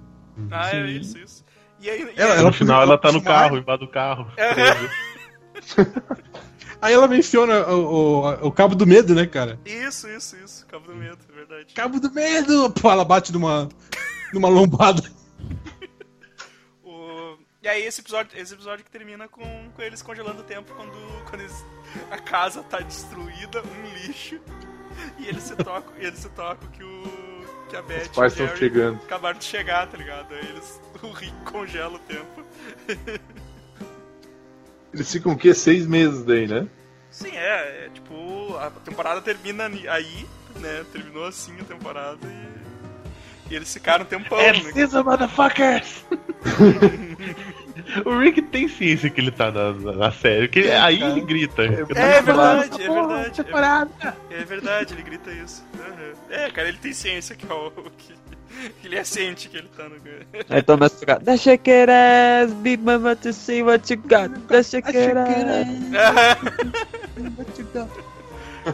Ah, é isso, isso. E aí, e Ela- aí- no final ela tá no carro, embaixo do carro. É. Aí ela menciona o, o, o cabo do medo, né, cara? Isso, isso, isso. Cabo do medo, é verdade. Cabo do medo! Pô, ela bate numa, numa lombada. E aí esse episódio, esse episódio que termina com, com eles congelando o tempo quando, quando eles- a casa tá destruída, um lixo, e eles se tocam, e eles se tocam que o. que a Beth Os pais e o estão Jerry chegando. acabaram de chegar, tá ligado? Aí eles. O Rick congela o tempo. Eles ficam o quê? Seis meses daí, né? Sim, é, é tipo, a temporada termina aí, né? Terminou assim a temporada e. E eles ficaram um tempão, É né? Motherfuckers! O Rick tem ciência que ele tá na, na- série, porque aí ele grita. Eu tô É verdade, é "Porra, verdade. temporada." É, é verdade, ele grita isso. Aham. É, cara, ele tem ciência que, é o- que, que ele é ciente que ele tá no. Aí toma essa cara. Deixa it ass, be mama to see what you got. Deixa it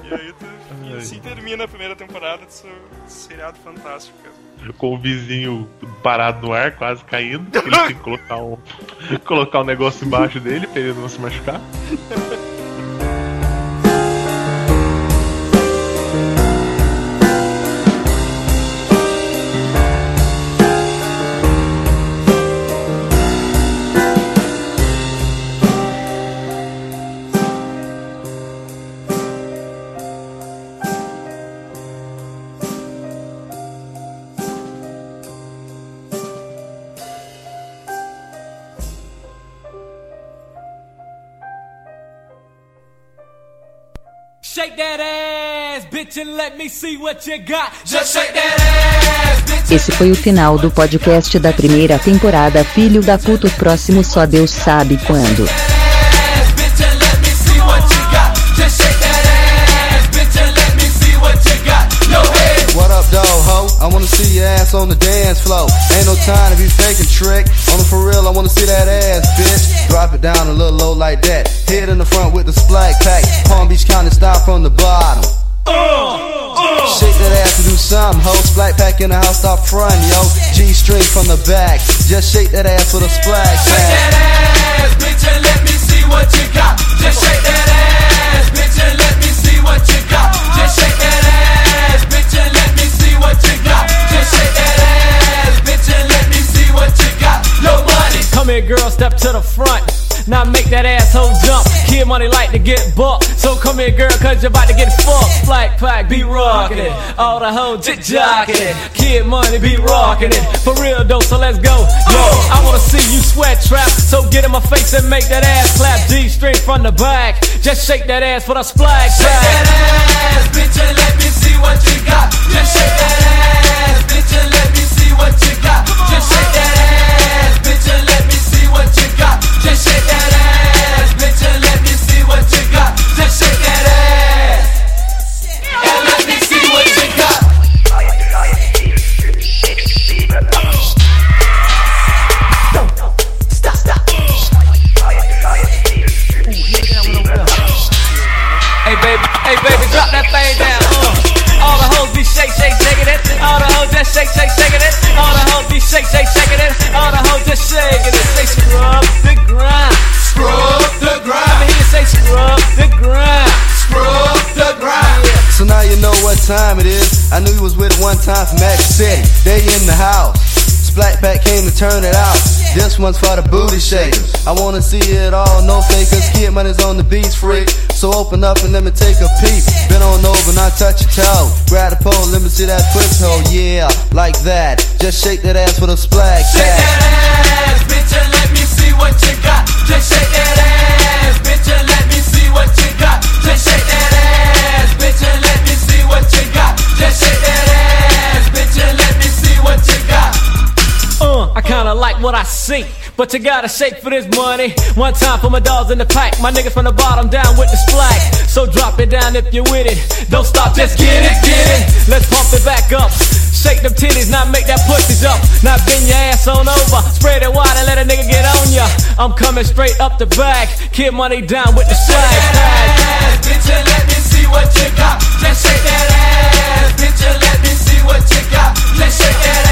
e aí tu, e assim termina a primeira temporada desse seriado fantástico, cara. Com o vizinho parado no ar, quase caindo. Ele tem que colocar um, colocar um negócio embaixo dele pra ele não se machucar. Esse foi o final do podcast da primeira temporada Filho da Puta. O próximo só Deus sabe quando. I wanna see your ass on the dance floor. Ain't no time to be faking trick. On the for real, I wanna see that ass, bitch. Drop it down a little low like that. Head in the front with the splack pack. Palm Beach County style from the bottom. Shake that ass and do something, ho. Black pack in the house, stop front, yo. G string from the back. Just shake that ass with a splash. Shake that ass, bitch, and let me see what you got. Just shake that ass, bitch, and let me see what you got. Just shake that ass, bitch, and let me see what you got. Just shake that ass, bitch, and let me see what you got. No money. Come here, girl, step to the front. Now make that asshole jump. Kid money like to get bucked. So come here, girl, cause you're about to get fucked. Black pack, be rocking it. All the hoes jit jocking it. Kid money, be rocking it. For real though, so let's go. Yo, I wanna see you sweat trap. So get in my face and make that ass clap. G string from the back. Just shake that ass for the splash. Shake that ass, bitch, and let me see what you got. Just shake that ass, wanna see it all, no fakers. Kid money's on the beats, freak. So open up and let me take a peep. Bend on over, not touch your toe. Grab the pole, let me see that foothold. Yeah, like that. Just shake that ass with a splash. Shake that ass, bitch, and let me see what you got. Just shake that ass, bitch, and let me see what you got. Just shake that ass, bitch, and let me see what you got. Just shake that ass, bitch, and let me see what you got. Uh, I kinda like what I see. But you gotta shake for this money. One time for my dogs in the pack. My niggas from the bottom down with the splack. So drop it down if you're with it. Don't stop, just get it, get it. Let's pump it back up. Shake them titties, not make that pussy jump. Now bend your ass on over. Spread it wide and let a nigga get on ya. I'm coming straight up the back. Kid money down with the that ass, bitch, let me see what you got. Just shake that ass, bitch, let me see what you got. Just shake that ass,